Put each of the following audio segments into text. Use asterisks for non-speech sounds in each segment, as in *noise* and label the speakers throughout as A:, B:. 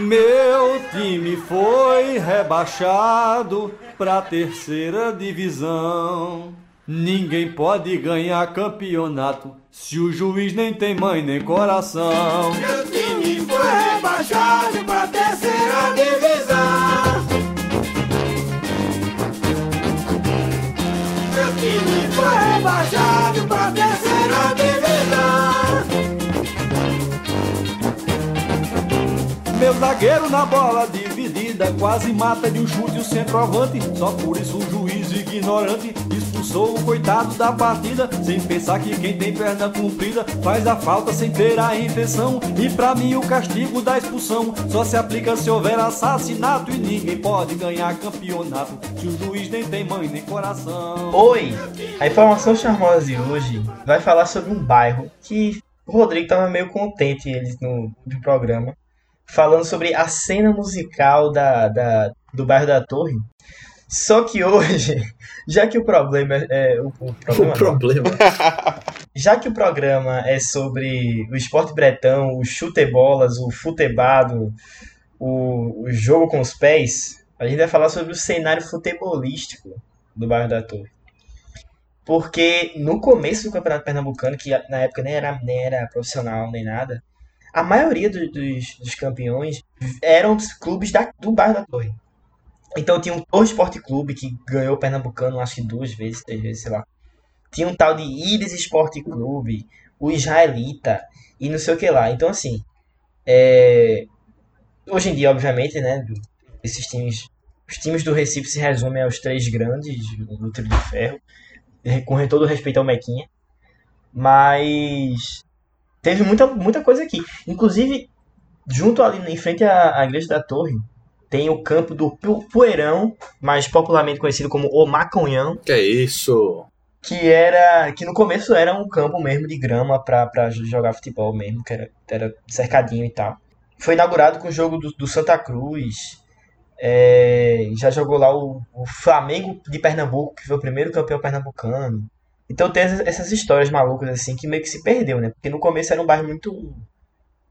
A: Meu time foi rebaixado pra terceira divisão. Ninguém pode ganhar campeonato se o juiz nem tem mãe nem coração. Zagueiro na bola dividida quase mata de um chute o centroavante. Só por isso o juiz ignorante expulsou o coitado da partida. Sem pensar que quem tem perna comprida faz a falta sem ter a intenção. E pra mim o castigo da expulsão só se aplica se houver assassinato. E ninguém pode ganhar campeonato se o juiz nem tem mãe nem coração.
B: Oi! A informação charmosa de hoje vai falar sobre um bairro que o Rodrigo tava meio contente eles no, no programa falando sobre a cena musical da, da, do bairro da Torre. Só que hoje, *laughs* já que o problema é. O, o *laughs* problema,
C: o problema. *laughs*
B: já que o programa é sobre o esporte bretão, o chutebolas, o futebado, o, o jogo com os pés, a gente vai falar sobre o cenário futebolístico do bairro da Torre. Porque no começo do Campeonato Pernambucano, que na época nem era, nem era profissional nem nada, a maioria do, dos, dos, campeões eram clubes da, do bairro da Torre. Então tinha um Torre Esporte Clube que ganhou o Pernambucano, acho que duas vezes, três vezes, sei lá. Tinha um tal de Íris Esporte Clube, o Israelita e não sei o que lá. Então, assim, é... hoje em dia, obviamente, né, esses times, os times do Recife se resumem aos três grandes do trio de ferro, com todo respeito ao Mequinha. Mas teve muita, muita coisa aqui. Inclusive, junto ali em frente à, à igreja da torre, tem o campo do Poeirão, mais popularmente conhecido como o Maconhão.
C: Que é isso?
B: Que era. Que no começo era um campo mesmo de grama para jogar futebol mesmo, que era, era cercadinho e tal. Foi inaugurado com o jogo do, do Santa Cruz. É, já jogou lá o, o Flamengo de Pernambuco, que foi o primeiro campeão pernambucano. Então tem essas histórias malucas assim que meio que se perdeu, né? Porque no começo era um bairro muito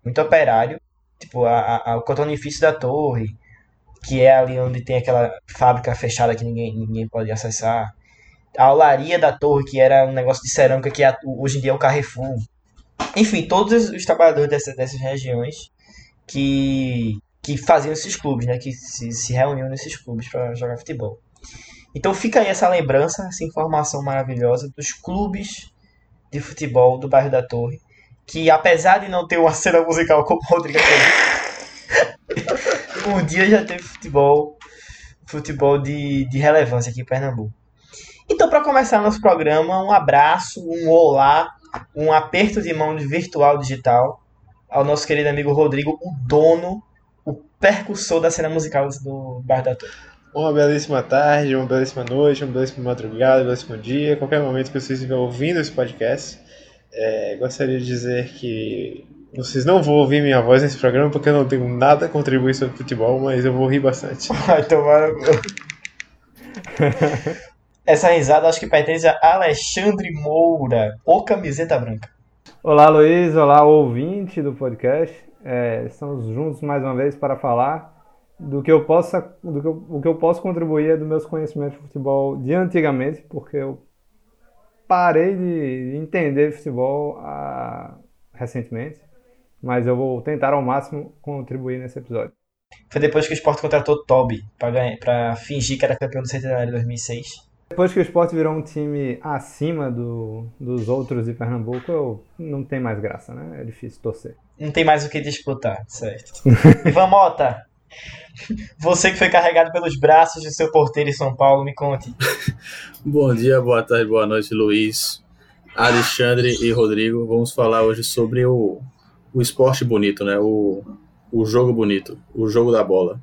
B: muito operário, tipo a, a, o cotonifício da torre, que é ali onde tem aquela fábrica fechada que ninguém, ninguém pode acessar. A olaria da torre, que era um negócio de cerâmica que é, hoje em dia é o Carrefour. Enfim, todos os trabalhadores dessa, dessas regiões que, que faziam esses clubes, né? Que se, se reuniam nesses clubes para jogar futebol. Então fica aí essa lembrança, essa informação maravilhosa dos clubes de futebol do bairro da Torre, que apesar de não ter uma cena musical como o Rodrigo *laughs* um dia já teve futebol, futebol de, de relevância aqui em Pernambuco. Então, para começar nosso programa, um abraço, um olá, um aperto de mão de virtual digital ao nosso querido amigo Rodrigo, o dono, o percussor da cena musical do Bairro da Torre.
D: Uma belíssima tarde, uma belíssima noite, uma belíssima madrugada, um belíssimo dia, qualquer momento que vocês estiverem ouvindo esse podcast. É, gostaria de dizer que vocês não vão ouvir minha voz nesse programa porque eu não tenho nada a contribuir sobre futebol, mas eu vou rir bastante. *laughs*
B: Vai tomar no *laughs* Essa risada acho que pertence a Alexandre Moura, o camiseta branca.
E: Olá Luiz, olá ouvinte do podcast. É, estamos juntos mais uma vez para falar do que eu possa, do que eu, o que eu posso contribuir é dos meus conhecimentos de futebol de antigamente, porque eu parei de entender futebol ah, recentemente, mas eu vou tentar ao máximo contribuir nesse episódio.
B: Foi depois que o Sport contratou Toby para fingir que era campeão do Centenário em 2006.
E: Depois que o Sport virou um time acima do, dos outros de Pernambuco, eu, não tem mais graça, né? É difícil torcer.
B: Não tem mais o que disputar, certo. *laughs* Ivan Mota, você que foi carregado pelos braços de seu porteiro em São Paulo, me conte. *laughs*
C: Bom dia, boa tarde, boa noite, Luiz, Alexandre e Rodrigo. Vamos falar hoje sobre o, o esporte bonito, né? O, o jogo bonito, o jogo da bola.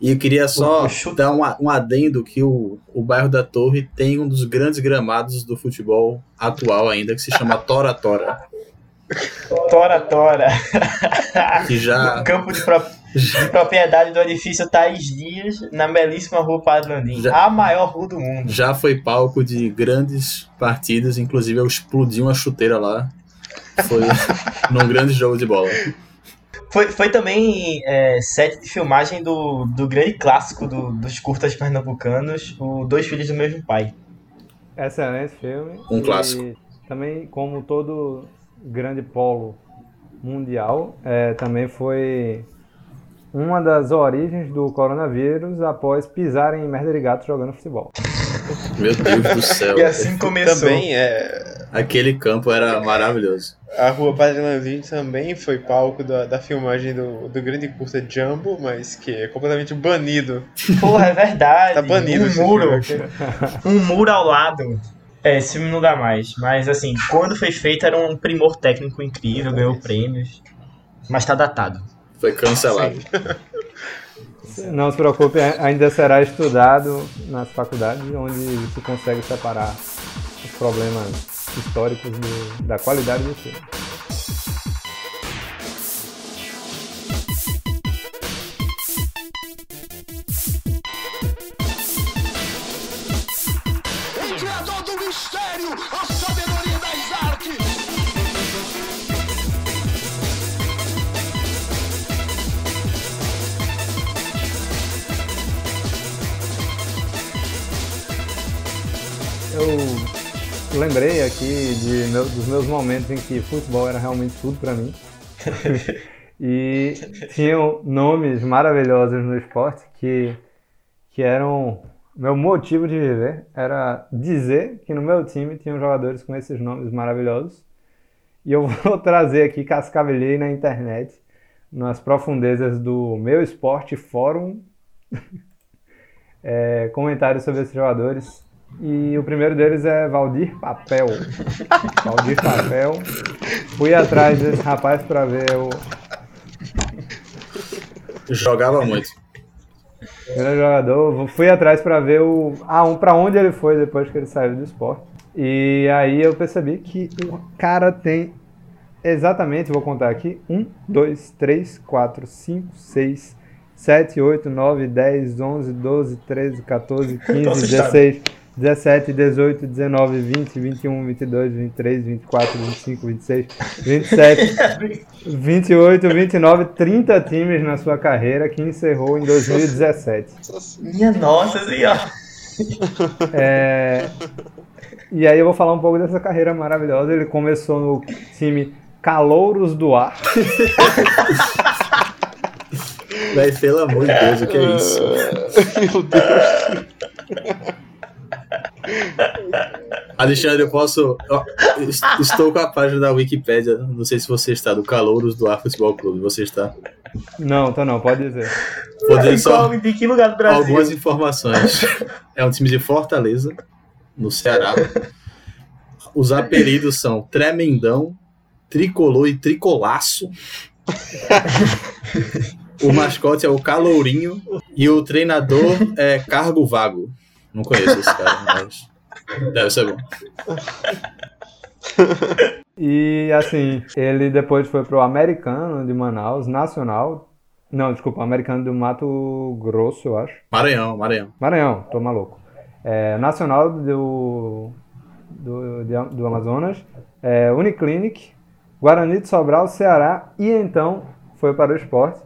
C: E eu queria só dar um, um adendo que o, o bairro da Torre tem um dos grandes gramados do futebol atual ainda, que se chama Tora Tora.
B: Tora Tora.
C: Que já...
B: campo de, pro... de, *laughs* propriedade do edifício Thaís Dias, na belíssima rua Padre Landim. Já... A maior rua do mundo.
C: Já foi palco de grandes partidas, inclusive eu explodi uma chuteira lá. Foi *laughs* num grande jogo de bola.
B: Foi, foi também é, set de filmagem do, do grande clássico do- dos curtas pernambucanos, o Dois Filhos do Mesmo Pai.
E: Excelente filme.
C: Um
E: E
C: clássico.
E: Também, como todo grande polo mundial, é, também foi uma das origens do coronavírus após pisarem em merda de gato jogando futebol. *laughs*
C: Meu Deus do céu.
B: E assim começou.
D: Também é,
C: Aquele campo era maravilhoso.
D: a Rua Padre Lanzinho também foi palco da, da filmagem do, do grande curta Jumbo, mas que é completamente banido.
B: Porra, é verdade.
D: Tá banido
B: um muro. *laughs* um muro ao lado. É, esse filme não dá mais. Mas assim, quando foi feito era um primor técnico incrível, ganhou prêmios. Mas tá datado.
C: Foi cancelado.
E: Não se preocupe, ainda será estudado nas faculdades, onde se consegue separar os problemas históricos do- da qualidade do filme. Lembrei aqui de meu- dos meus momentos em que futebol era realmente tudo pra mim. *laughs* e tinham nomes maravilhosos no esporte que, que eram meu motivo de viver. Era dizer que no meu time tinham jogadores com esses nomes maravilhosos. E eu *laughs* vou trazer aqui, cascavelhei na internet, nas profundezas do meu esporte fórum, *laughs* é, comentários sobre esses jogadores. E o primeiro deles é Valdir Papel. *laughs* Valdir Papel. Fui atrás desse rapaz para ver o
C: Jogava muito.
E: grande jogador. Fui atrás para ver o ah, um, para onde ele foi depois que ele saiu do esporte. E aí eu percebi que o cara tem exatamente, vou contar aqui, 1, 2, 3, 4, 5, 6, 7, 8, 9, 10, 11, 12, 13, 14, 15,
B: Tô assustado.
E: 16, 17, 18, 19, 20, 21, 22, 23, 24, 25, 26, 27, 28, 29, 30 times na sua carreira que encerrou em 2017.
B: Minha nossa senhora. *laughs*
E: É, E aí eu vou falar um pouco dessa carreira maravilhosa. Ele começou no time Calouros do Ar. *laughs*
C: Véi, pelo amor de Deus, o que é isso? *laughs*
D: Meu Deus.
C: Alexandre, eu posso. Estou com a página da Wikipédia, não sei se você está, do Calouros do Ar Futebol Clube. Você está?
E: Não, tô não, pode dizer.
C: Vou dizer só
B: de que lugar do Brasil?
C: algumas informações. É um time de Fortaleza, no Ceará. Os apelidos são Tremendão, Tricolor e Tricolaço. O mascote é o Calourinho e o treinador é Cargo Vago. Não conheço esse cara, mas deve ser bom.
E: E assim, ele depois foi pro Americano de Manaus, Nacional. Não, desculpa, Americano do Mato Grosso, eu acho.
C: Maranhão, Maranhão.
E: Maranhão, tô maluco. É, Nacional do, do, de- do Amazonas, é, Uniclinic, Guarani de Sobral, Ceará e então foi para o esporte.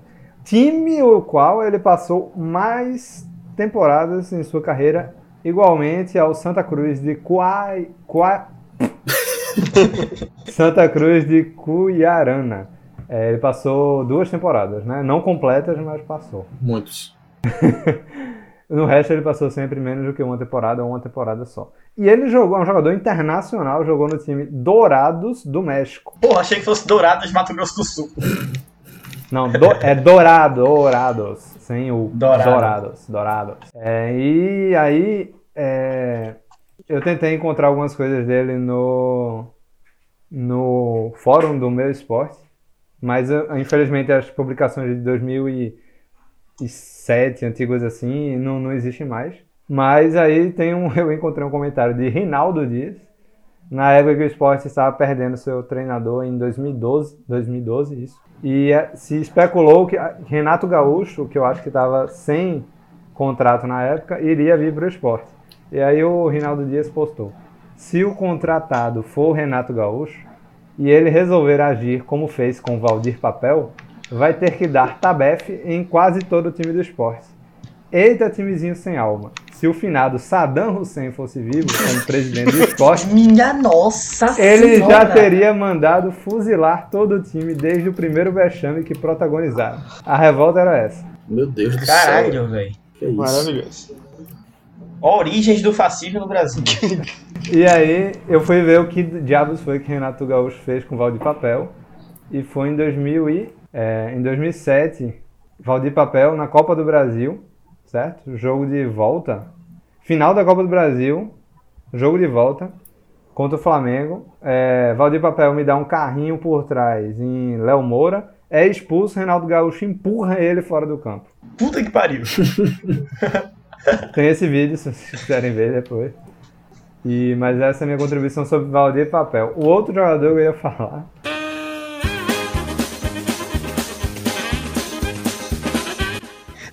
E: Time o qual ele passou mais temporadas em sua carreira, igualmente ao Santa Cruz de Cuai, Cuai, *laughs* Santa Cruz de Cuiarana. É, ele passou duas temporadas, né? Não completas, mas passou.
C: Muitos. *laughs*
E: No resto ele passou sempre menos do que uma temporada ou uma temporada só. E ele jogou, é um jogador internacional, jogou no time Dourados do México.
B: Porra, achei que fosse Dourados, Mato Grosso do Sul.
E: Não, do- é Dourado, Dourados, sem o
B: Dourado.
E: Dourados, Dourados. É, e aí é, eu tentei encontrar algumas coisas dele no no fórum do meu esporte, mas infelizmente as publicações de 2007, antigas assim, não, não existem mais. Mas aí tem um, *laughs* eu encontrei um comentário de Rinaldo Dias, na época que o esporte estava perdendo seu treinador em 2012, 2012 isso. E eh, se especulou que Renato Gaúcho, que eu acho que estava sem contrato na época, iria vir para o esporte. E aí o Rinaldo Dias postou: se o contratado for Renato Gaúcho e ele resolver agir como fez com Valdir Papel, vai ter que dar tabef em quase todo o time do esporte. Eita, timezinho sem alma. Se o finado Saddam Hussein fosse vivo como presidente do esporte,
B: Minha nossa
E: ele
B: senhora.
E: já teria mandado fuzilar todo o time desde o primeiro vexame que protagonizaram. A revolta era essa.
C: Meu Deus do céu.
B: Caralho, velho.
C: Que isso?
D: Maravilhoso.
B: Origens do fascismo no Brasil. *laughs*
E: E aí eu fui ver o que diabos foi que Renato Gaúcho fez com Valdir Papel. E foi em 2000 e, é, em 2007, Valdir Papel na Copa do Brasil, certo? Jogo de volta. Final da Copa do Brasil, jogo de volta contra o Flamengo. É, Valdir Papel me dá um carrinho por trás em Léo Moura. É expulso, Renato Gaúcho empurra ele fora do campo.
B: Puta que pariu. *laughs*
E: Tem esse vídeo, se vocês quiserem ver depois. E, mas essa é a minha contribuição sobre Valdir Papel. O outro jogador que eu ia falar.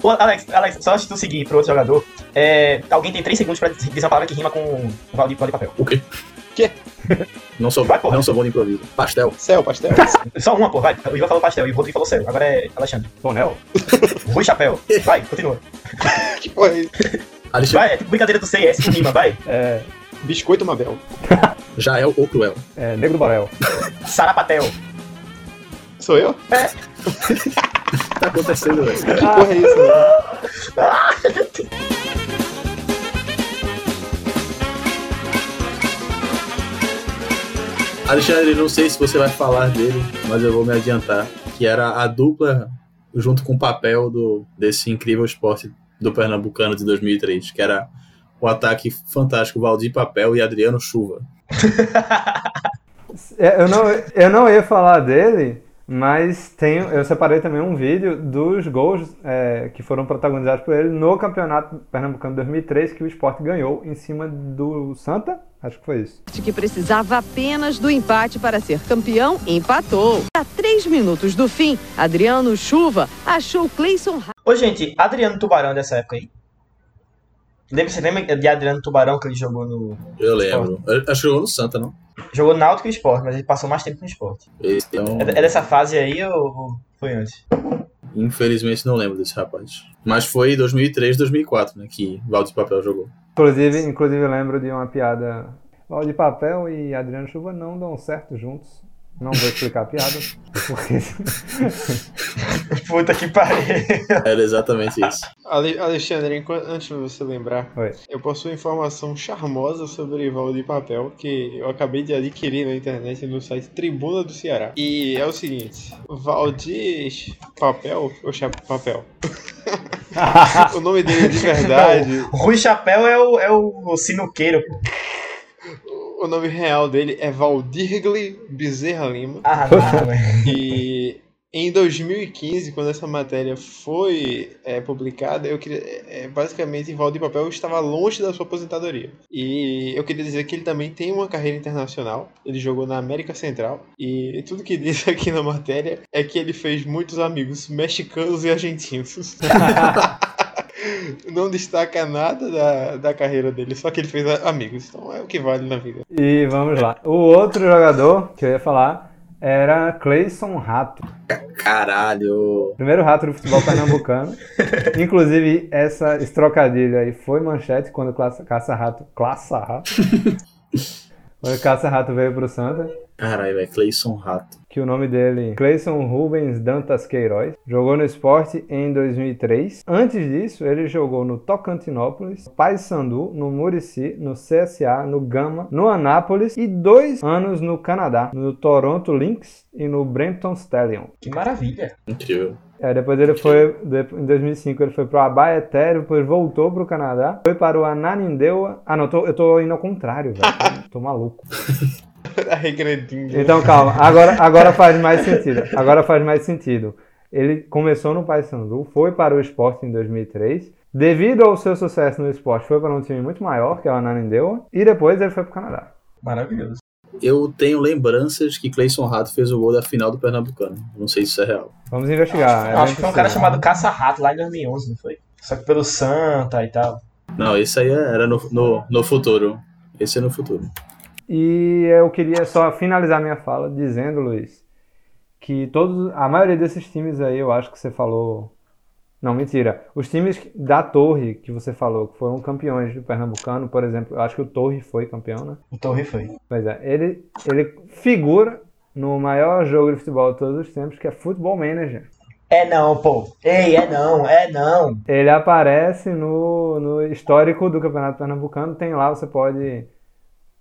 B: Ô, Alex, Alex, só antes de tu seguir pro outro jogador, é, alguém tem 3 segundos pra dizer uma palavra que rima com Valdir, Valdir Papel.
C: O quê?
D: Quê?
C: Não sou,
B: Vai, porra.
C: não sou bom de improviso. Pastel.
D: Céu, pastel. *laughs*
B: Só uma, pô, vai. O Ivan falou pastel e o Rodrigo falou céu. Agora é Alexandre.
E: Tonel? *laughs*
B: Rui Chapéu. Vai, continua. *laughs*
D: que porra é isso?
C: Alexandre,
B: Vai, é tipo brincadeira do CS com rima, vai.
E: É,
D: Biscoito Mabel.
C: Jael ou Cruel?
E: é Negro do Borel.
B: Sarapatel.
D: Sou eu?
C: Que tá acontecendo, velho?
D: Que porra é isso? *laughs*
C: Alexandre, não sei se você vai falar dele, mas eu vou me adiantar. Que era a dupla junto com o papel do, desse incrível esporte do Pernambucano de 2003, que era o ataque fantástico Valdir Papel e Adriano Chuva. *laughs*
E: É, Eu não, eu não ia falar dele, mas tenho, eu separei também um vídeo dos gols é, que foram protagonizados por ele no Campeonato Pernambucano 2003, que o Sport ganhou em cima do Santa. Acho que foi isso.
F: que precisava apenas do empate para ser campeão, empatou. A três minutos do fim, Adriano Chuva achou Cleison
B: Ô, gente, Adriano Tubarão dessa época aí. Lembra, você lembra de Adriano Tubarão que ele jogou no.
C: Eu lembro. Acho que jogou no Santa, não?
B: Jogou no Náutico e Sport, mas ele passou mais tempo no Sport.
C: Esse é
B: É, é dessa fase aí ou foi antes?
C: Infelizmente não lembro desse rapaz. Mas foi 2003, 2004, né? Que Valdir Papel jogou.
E: Inclusive, inclusive eu lembro de uma piada. Valdir Papel e Adriano Chuva não dão certo juntos. Não vou explicar a piada, porque *laughs*
B: Puta que pariu.
C: Era exatamente isso.
D: Ale- Alexandre, enquanto- antes de você lembrar,
E: Oi.
D: eu possuo informação charmosa sobre Valdir Papel que eu acabei de adquirir na internet no site Tribuna do Ceará. E é o seguinte: Valdir Papel, ou Cha- Papel? *laughs* *laughs* o nome dele de verdade,
B: Rui Chapéu é o, é o sinuqueiro.
D: O nome real dele é Valdirgle Bezerra Lima.
B: Ah, não, velho.
D: E em 2015, quando essa matéria foi é, publicada, eu queria. É, basicamente, Valdir Papel estava longe da sua aposentadoria. E eu queria dizer que ele também tem uma carreira internacional. Ele jogou na América Central. E tudo que *laughs* diz aqui na matéria é que ele fez muitos amigos mexicanos e argentinos. *laughs* *laughs* Não destaca nada da, da carreira dele, só que ele fez amigos. Então é o que vale na vida.
E: E vamos lá. O outro jogador que eu ia falar era Cleison Rato.
C: Caralho.
E: Primeiro rato do futebol pernambucano. *laughs* Inclusive, essa, trocadilho aí foi manchete quando Caça-Rato. Classa-Rato. *laughs* quando o Caça-Rato veio pro Santa.
C: Caralho, velho. Cleison Rato.
E: Que o nome dele Cleison Rubens Dantas Queiroz. Jogou no esporte em 2003. Antes disso, ele jogou no Tocantinópolis, Paysandu, no Murici, no CSA, no Gama, no Anápolis e dois anos no Canadá, no Toronto Lynx e no Brampton Stallion.
B: Que maravilha.
C: Incrível.
E: É, depois ele foi, em 2005 ele foi pro Abaeté, depois voltou pro Canadá, foi para o Ananindeua. Ah, não, tô- eu tô indo ao contrário, velho. Tô, *laughs* tô maluco. *laughs* *laughs*
D: Tá regredindo.
E: Então calma, agora, agora faz mais sentido. Agora faz mais sentido. Ele começou no Paysandu, foi para o esporte em 2003. Devido ao seu sucesso no esporte, foi para um time muito maior, que é o Ananindeua, e depois ele foi pro Canadá.
B: Maravilhoso.
C: Eu tenho lembranças que Cleison Rato fez o gol da final do Pernambucano. Não sei se isso é real.
E: Vamos investigar. é
B: Acho que foi um cara chamado Caça-Rato lá em 2011, não foi? Só que pelo Santa e tal.
C: Não, esse aí era no, no, no futuro. Esse é no futuro.
E: E eu queria só finalizar minha fala dizendo, Luiz, que todos, a maioria desses times aí, eu acho que você falou. Não, mentira. Os times da Torre que você falou, que foram campeões do Pernambucano, por exemplo, eu acho que o Torre foi campeão, né?
B: O Torre foi.
E: Pois é, ele, ele figura no maior jogo de futebol de todos os tempos, que é Football Manager.
B: É não, pô. Ei, é não, é não.
E: Ele aparece no, no histórico do Campeonato Pernambucano, tem lá, você pode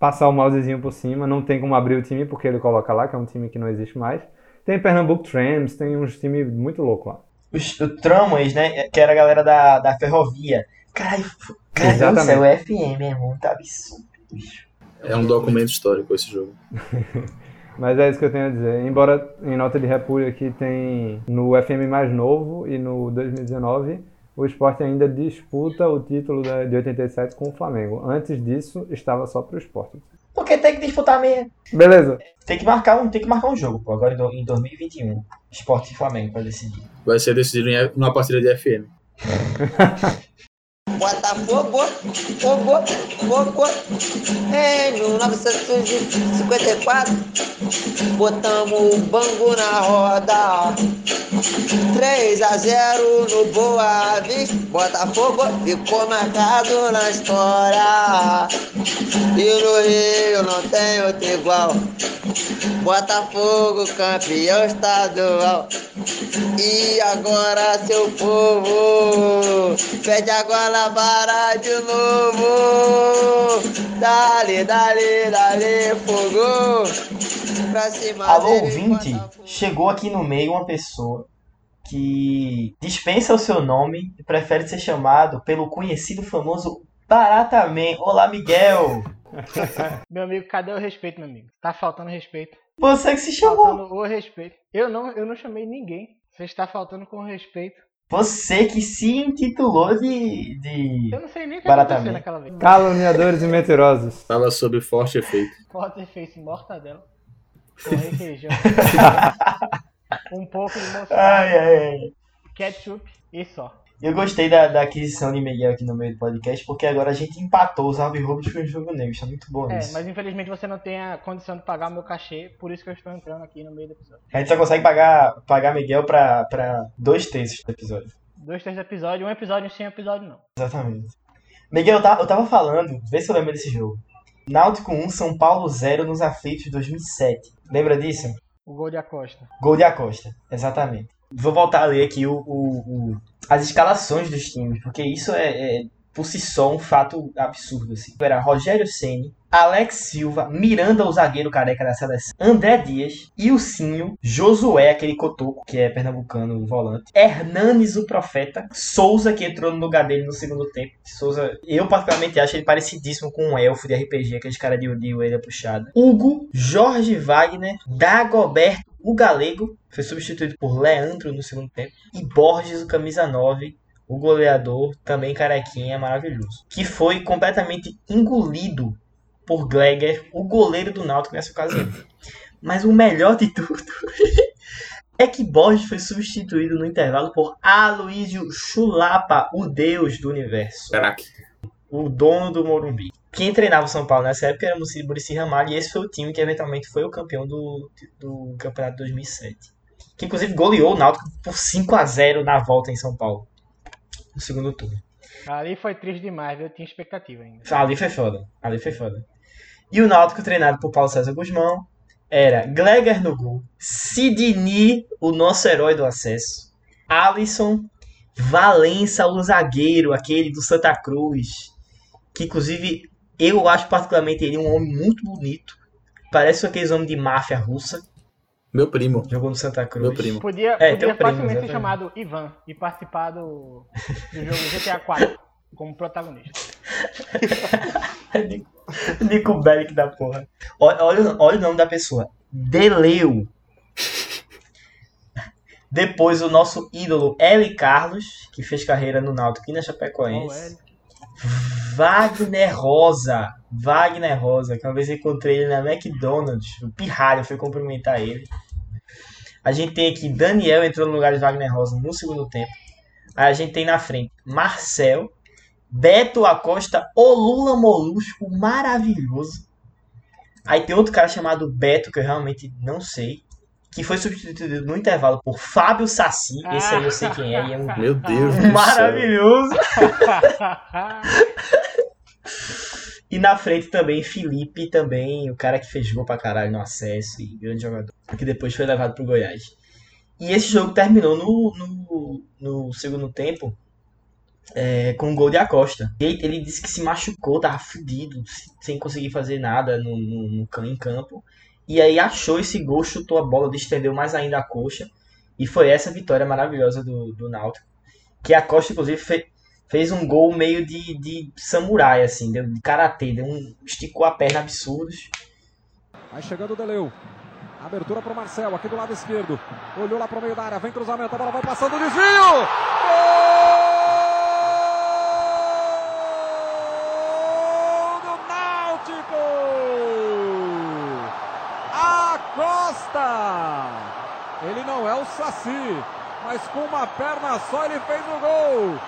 E: passar o mousezinho por cima, não tem como abrir o time porque ele coloca lá, que é um time que não existe mais. Tem Pernambuco Trams, tem uns times muito loucos lá.
B: Os, o Tramas, né? Que era a galera da, da ferrovia. Caralho, cara,
E: Exatamente.
B: é o FM, é muito absurdo, bicho.
C: É um documento histórico esse jogo. *laughs*
E: Mas é isso que eu tenho a dizer. Embora em nota de repúdio aqui tem no FM mais novo e no 2019, o esporte ainda disputa o título de 87 com o Flamengo. Antes disso, estava só pro esporte.
B: Porque tem que disputar mesmo.
E: Beleza.
B: Tem que marcar um, tem que marcar um jogo, pô, agora em do- em 2021. Esporte e Flamengo pra decidir.
C: Vai ser decidido em numa partida de FM. *laughs*
G: Botafogo, fogo, fogo, em 1954, botamos o bango na roda, 3 a 0 no Boa Vista, Botafogo ficou marcado na história, e no Rio não tem outro igual, Botafogo campeão estadual. E agora seu povo pede agora para de novo. Dale, dale, dale, fogo. Pra cima
B: Alô, ouvinte, chegou aqui no meio uma pessoa que dispensa o seu nome e prefere ser chamado pelo conhecido famoso Barataman. Olá, Miguel! *laughs*
H: Meu amigo, cadê o respeito, meu amigo? Tá faltando respeito.
B: Você que se chamou!
H: Faltando o respeito. Eu não, eu não chamei ninguém. Você está faltando com respeito.
B: Você que se intitulou de. de...
H: Eu não sei nem o que
B: Baratamente.
H: aconteceu naquela vez.
E: Caluniadores e mentirosos.
C: Tava sob forte efeito.
H: Pode ter feito mortadela. *laughs* Com requeijão. *laughs* um pouco de mostarda,
B: Ai, ai, ai.
H: ketchup e só.
B: Eu gostei da, da aquisição de Miguel aqui no meio do podcast, porque agora a gente empatou os Alvirrubos com o Jogo Negro. Isso é muito bom
H: É,
B: isso.
H: mas infelizmente você não tem a condição de pagar o meu cachê, por isso que eu estou entrando aqui no meio do episódio.
B: A gente só consegue pagar, pagar Miguel pra, pra dois terços do episódio.
H: Dois, três episódios, um episódio sem episódio não.
B: Exatamente. Miguel, eu tava, eu tava falando, vê se eu lembro desse jogo. Náutico 1, São Paulo 0 nos aflitos de 2007. Lembra disso?
H: O gol de Acosta.
B: Gol de Acosta, exatamente. Vou voltar a ler aqui o, o- o- as escalações dos times, porque isso é, é, por si só um fato absurdo. Assim. Era Rogério Ceni, Alex Silva, Miranda, o zagueiro careca da seleção, André Dias, Ilcinho, Josué, aquele cotoco, que é pernambucano, o volante, Hernanes, o profeta, Souza, que entrou no lugar dele no segundo tempo. Souza, eu particularmente acho ele parecidíssimo com um elfo de RPG, aqueles caras de, de orelha puxada. Hugo, Jorge Wagner, Dagoberto, o Galego, foi substituído por Leandro no segundo tempo, e Borges, o camisa 9, o goleador, também carequinha, maravilhoso. Que foi completamente engolido por Gleger, o goleiro do Náutico nessa ocasião. Mas o melhor de tudo *laughs* é que Borges foi substituído no intervalo por Aloysio Chulapa, o deus do universo
C: Caraca.
B: o dono do Morumbi. Quem treinava o São Paulo nessa época era o Muricy Ramalho e esse foi o time que eventualmente foi o campeão do, do campeonato de 2007. Que inclusive goleou o Náutico por 5 a 0 na volta em São Paulo. No segundo turno.
H: Ali foi triste demais, eu tinha expectativa ainda.
B: Ali foi foda. Ali foi foda. E o Náutico treinado por Paulo César Guzmão era Gleger no gol, Sidney, o nosso herói do acesso, Alisson, Valença, o zagueiro, aquele do Santa Cruz, que inclusive eu acho particularmente ele um homem muito bonito. Parece aqueles homens de máfia russa.
C: Meu primo.
B: Jogou no Santa Cruz.
C: Meu primo.
H: Podia,
B: É,
H: podia
B: primo,
H: facilmente ser chamado Ivan e participar do, do jogo GTA 4 *laughs* como protagonista. *laughs*
B: Nico Bellic da porra. Olha, olha, olha o nome da pessoa. Deleu. Depois o nosso ídolo Eli Carlos, que fez carreira no Náutico e na Chapecoense.
H: Hélio.
B: Wagner Rosa. Wagner Rosa, que uma vez encontrei ele na McDonald's. O Pirralho foi cumprimentar ele. A gente tem aqui Daniel entrou no lugar de Wagner Rosa no segundo tempo. Aí a gente tem na frente Marcel, Beto Acosta, o Lula Molusco, maravilhoso. Aí tem outro cara chamado Beto, que eu realmente não sei. que foi substituído no intervalo por Fábio Saci. Esse aí eu sei quem é, e é um
C: Meu Deus do céu.
B: maravilhoso. *laughs* *laughs* E na frente também Felipe, também, o cara que fez gol pra caralho no acesso e grande jogador, que depois foi levado pro Goiás. E esse jogo terminou no, no, no segundo tempo é, com um gol de Acosta. Ele, ele disse que se machucou, tava fudido, se- sem conseguir fazer nada no, no, no em campo. E aí achou esse gol, chutou a bola, distendeu mais ainda a coxa. E foi essa vitória maravilhosa do, do Náutico. Que a Costa, inclusive, fez um gol meio de, de samurai, assim, de karatê, deu um, esticou a perna absurdos.
I: Vai chegando o Deleu. Abertura para o Marcel, aqui do lado esquerdo. Olhou lá para o meio da área, vem cruzamento, a bola vai passando, desvio! Gol do Náutico! A Costa! Ele não é o Saci, mas com uma perna só ele fez o gol.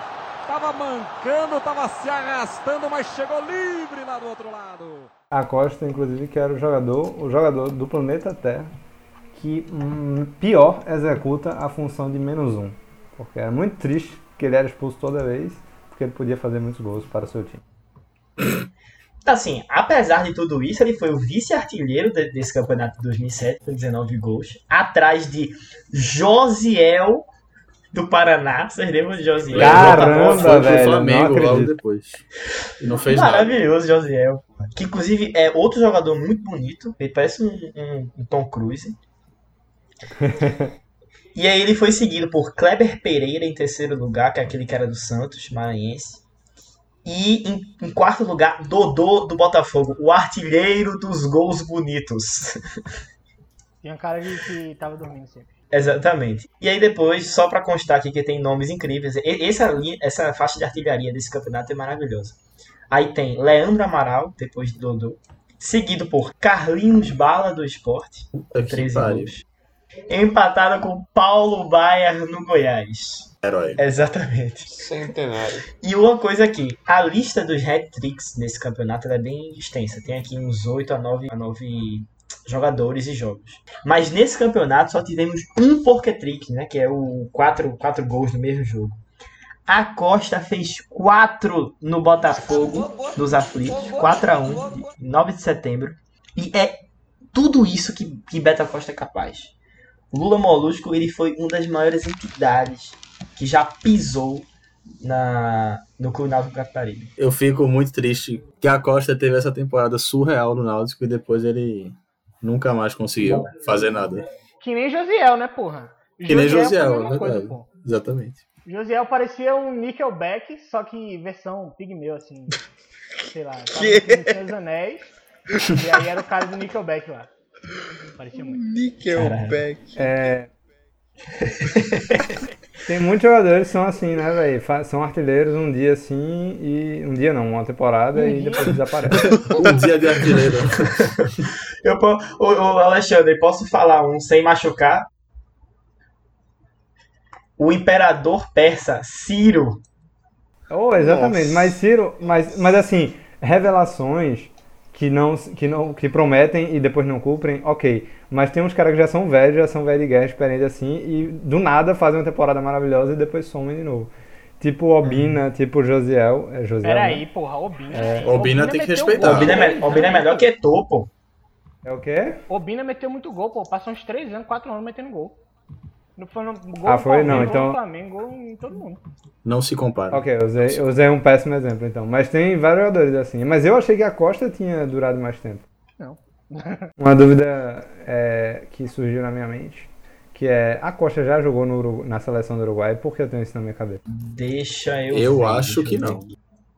I: Tava mancando, tava se arrastando, mas chegou livre lá do outro lado.
E: A Costa, inclusive, que era o jogador, o jogador do planeta Terra que hum, pior executa a função de menos um. Porque era muito triste que ele era expulso toda vez, porque ele podia fazer muitos gols para o seu time.
B: Assim, apesar de tudo isso, ele foi o vice-artilheiro de- desse campeonato de 2007, com 19 gols, atrás de Josiel do Paraná. Vocês lembram de Josiel?
E: Caramba,
C: Foi
E: velho, não
C: Flamengo logo depois. E não fez nada.
B: Maravilhoso, Josiel. Que inclusive é outro jogador muito bonito. Ele parece um, um- um Tom Cruise. *laughs* e aí ele foi seguido por Kleber Pereira em terceiro lugar, que é aquele cara do Santos, maranhense. E em, em quarto lugar, Dodô do Botafogo, o artilheiro dos gols bonitos. *laughs*
H: Tinha um cara de que tava dormindo sempre.
B: Exatamente. E aí depois, só pra constar aqui que tem nomes incríveis, essa, linha, essa faixa de artilharia desse campeonato é maravilhosa. Aí tem Leandro Amaral, depois de Dodô, seguido por Carlinhos Bala do Esporte,
C: Puta que
B: 13
C: pariu.
B: gols. Empatado com Paulo Baier no Goiás.
C: Herói.
B: Exatamente.
D: Centenário.
B: E uma coisa aqui, a lista dos hat-tricks nesse campeonato é bem extensa. Tem aqui uns 8 a 9, a 9 jogadores e jogos. Mas nesse campeonato só tivemos um porquetrick, né? Que é o 4, quatro gols no mesmo jogo. A Costa fez 4 no Botafogo, nos aflitos. 4 a 1 9 de setembro. E é tudo isso que, que Beto Costa é capaz. Lula Molusco ele foi uma das maiores entidades que já pisou na, no Clube Náutico Caparibe.
C: Eu fico muito triste que a Costa teve essa temporada surreal no Náutico e depois ele nunca mais conseguiu fazer nada.
H: Que nem Josiel, né, porra?
C: Que nem
H: foi a
C: Josiel, é
H: coisa,
C: verdade.
H: pô.
C: Exatamente.
H: Josiel parecia um Nickelback, só que versão pigmeu, assim. *laughs* Sei lá. Tava
D: Que?
H: dos Anéis. E aí era o cara do Nickelback lá. Parecia muito.
D: Nickelback.
E: É... *laughs* Tem muitos jogadores que são assim, né, velho? São artilheiros um dia assim e. Um dia não, uma temporada e depois desaparecem. *laughs*
C: Um dia de artilheiro.
B: Eu, ô, ô, Alexandre, posso falar um sem machucar? O imperador persa Ciro.
E: Oh, exatamente.
D: Nossa.
E: Mas Ciro, mas, mas assim, revelações que não, que não que prometem e depois não cumprem, ok. Mas tem uns caras que já são velhos, já são velhos de guerra, experientes assim, e do nada fazem uma temporada maravilhosa e depois somem de novo. Tipo Obina, tipo Josiel. É Josiel,
H: Peraí,
E: né?
H: porra, Obina.
C: Obina tem que respeitar.
B: Obina é, me- Obina é melhor que Eto'o, pô.
E: É o quê?
H: Obina meteu muito gol, pô. Passou uns 3 anos, 4 anos metendo gol. Não foi no gol
E: Ah,
H: no
E: foi?
H: Palmeiras,
E: Não, então-
H: Flamengo, gol em todo mundo.
C: Não se compara.
E: Ok, eu usei, eu usei um péssimo exemplo então. Mas tem vários jogadores assim. Mas eu achei que a Costa tinha durado mais tempo.
H: Não. *laughs*
E: Uma dúvida é, que surgiu na minha mente, que é, a Costa já jogou no Urugu- na seleção do Uruguai? Por que eu tenho isso na minha cabeça?
B: Deixa eu
C: Eu
B: ver,
C: acho que
B: eu
C: não.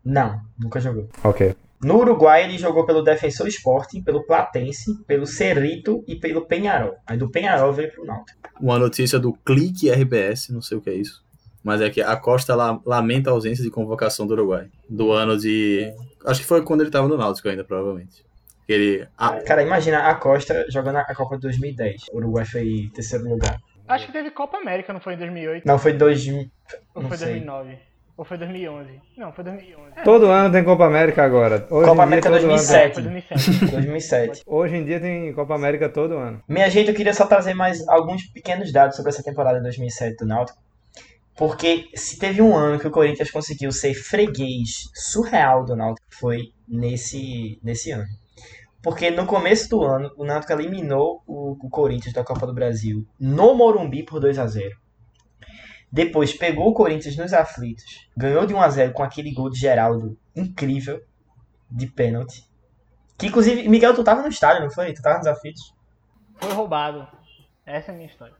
B: Não, nunca jogou.
E: Ok.
B: No Uruguai ele jogou pelo Defensor Sporting, pelo Platense, pelo Cerrito e pelo Penharol. Aí do Penharol veio pro Náutico.
C: Uma notícia do Clique RBS, não sei o que é isso. Mas é que a Costa la- lamenta a ausência de convocação do Uruguai. Do ano de. Acho que foi quando ele tava no Náutico ainda, provavelmente. Ele. Ah,
B: Cara, imagina a Costa jogando a Copa de 2010. O Uruguai foi terceiro lugar.
H: Acho que teve Copa América, não foi em 2008?
B: Não, foi 2000.
H: ou
B: não
H: foi
B: sei.
H: 2009? Ou foi 2011? Não, foi 2011.
E: Todo ano tem Copa América agora. Hoje
B: Copa
E: em dia,
B: América
E: todo ano
B: 2007.
H: Foi 2007.
B: 2007.
E: tem- Hoje em dia tem Copa América todo ano.
B: Minha gente, eu queria só trazer mais alguns pequenos dados sobre essa temporada de 2007 do Náutico. Porque se teve um ano que o Corinthians conseguiu ser freguês surreal do Náutico, foi nesse, nesse ano. Porque no começo do ano, o Náutico eliminou o, o Corinthians da Copa do Brasil no Morumbi por 2 a 0 Depois pegou o Corinthians nos aflitos, ganhou de 1 a 0 com aquele gol de Geraldo incrível, de pênalti. Que inclusive, Miguel, tu tava no estádio, não foi? Tu tava nos aflitos?
H: Foi roubado. Essa é a minha história.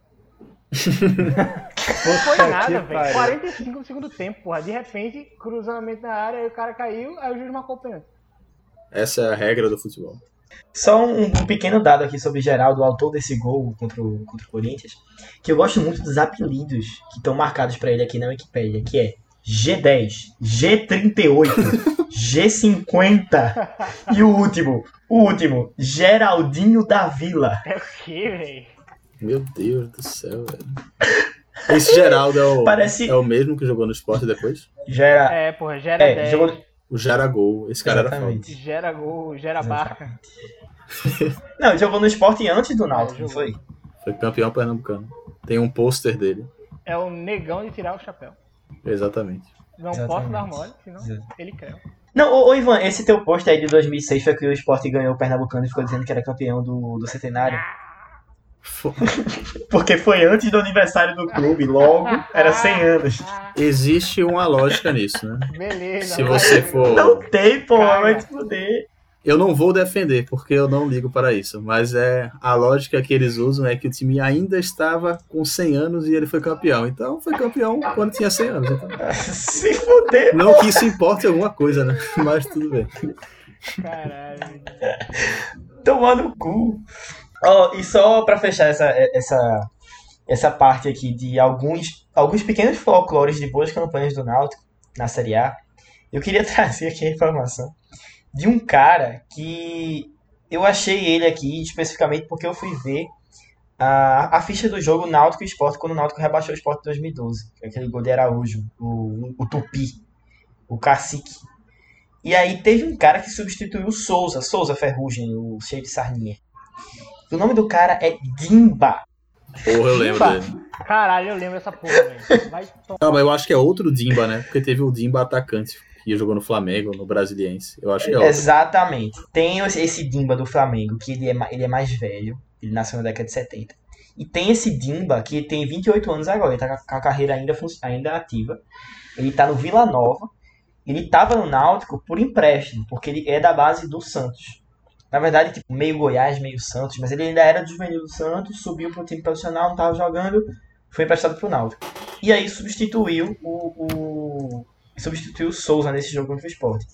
H: *laughs*
E: Não
H: Foi nada, velho.
E: pariu.
H: 45 do segundo tempo, porra. De repente, cruzamento na área, aí o cara caiu, aí o juiz marcou o pênalti.
C: Essa é a regra do futebol.
B: Só um, um pequeno dado aqui sobre Geraldo, o autor desse gol contra o, contra o Corinthians, que eu gosto muito dos apelidos que estão marcados pra ele aqui na Wikipédia, que é G10, G38, G50 e o último, o último, Geraldinho da Vila.
H: É o quê, velho?
C: Meu Deus do céu, velho. Esse Geraldo é o,
B: Parece-
C: é o mesmo que jogou no esporte depois?
B: Gera,
H: É, porra, gera
B: é,
H: 10,
B: jogou,
C: O Jaragol. Esse cara era foda.
B: exatamente.
H: gera gol, gera barca.
B: Não, jogou no esporte antes do Náutico,
H: É,
B: não
H: jogou.
B: foi?
C: Foi campeão pernambucano. Tem um pôster dele.
H: É o negão de tirar o chapéu.
C: Exatamente.
H: Não
B: Exatamente.
H: posso dar mole, senão
B: Exato.
H: ele creu.
B: Não, ô, ô Ivan, esse teu post aí de 2006 foi que o esporte ganhou o Pernambucano e ficou dizendo que era campeão do, do Centenário.
C: Fo- *laughs*
B: Porque foi antes do aniversário do clube, logo era 100 anos.
C: Existe uma lógica nisso, né?
H: Beleza.
C: Se você for.
B: Não tem, pô, vai te fuder.
C: Eu não vou defender, porque eu não ligo para isso. Mas é a lógica que eles usam é que o time ainda estava com 100 anos e ele foi campeão. Então foi campeão quando tinha 100 anos. Então, *laughs*
B: Se fuder.
C: não que isso importe alguma coisa, né? *laughs* Mas tudo bem.
H: Caralho.
B: Tomar no cu. Ó, e só pra fechar essa, essa, essa parte aqui de alguns, alguns pequenos folclores de boas campanhas do Náutico na Série A, eu queria *laughs* trazer aqui a informação de um cara que eu achei ele aqui especificamente porque eu fui ver a, a ficha do jogo Náutico e Sport quando o Náutico rebaixou o Sport em 2012. Aquele gol de Araújo, o, o Tupi, o Cacique. E aí teve um cara que substituiu o Souza, Souza Ferrugem, o cheio de sarninha. O nome do cara é Dimba.
C: Porra, eu lembro dele.
H: Caralho, eu lembro dessa porra, velho. Vai tomar.
C: Não, mas eu acho que é outro Dimba, né? Porque teve o Dimba atacante que jogou no Flamengo, no Brasiliense. Eu acho que é outro.
B: Exatamente. Tem esse Dimba do Flamengo, que ele é, ele é mais velho. Ele nasceu na década de 70. E tem esse Dimba, que tem 28 anos agora. Ele tá com a- carreira ainda, ainda ativa. Ele tá no Vila Nova. Ele tava no Náutico por empréstimo, porque ele é da base do Santos. Na verdade, tipo, meio Goiás, meio Santos. Mas ele ainda era do juvenil do Santos, subiu pro time profissional, não tava jogando. Foi emprestado pro Náutico. E aí substituiu o, o substituiu o Souza nesse jogo contra o Sport. *laughs*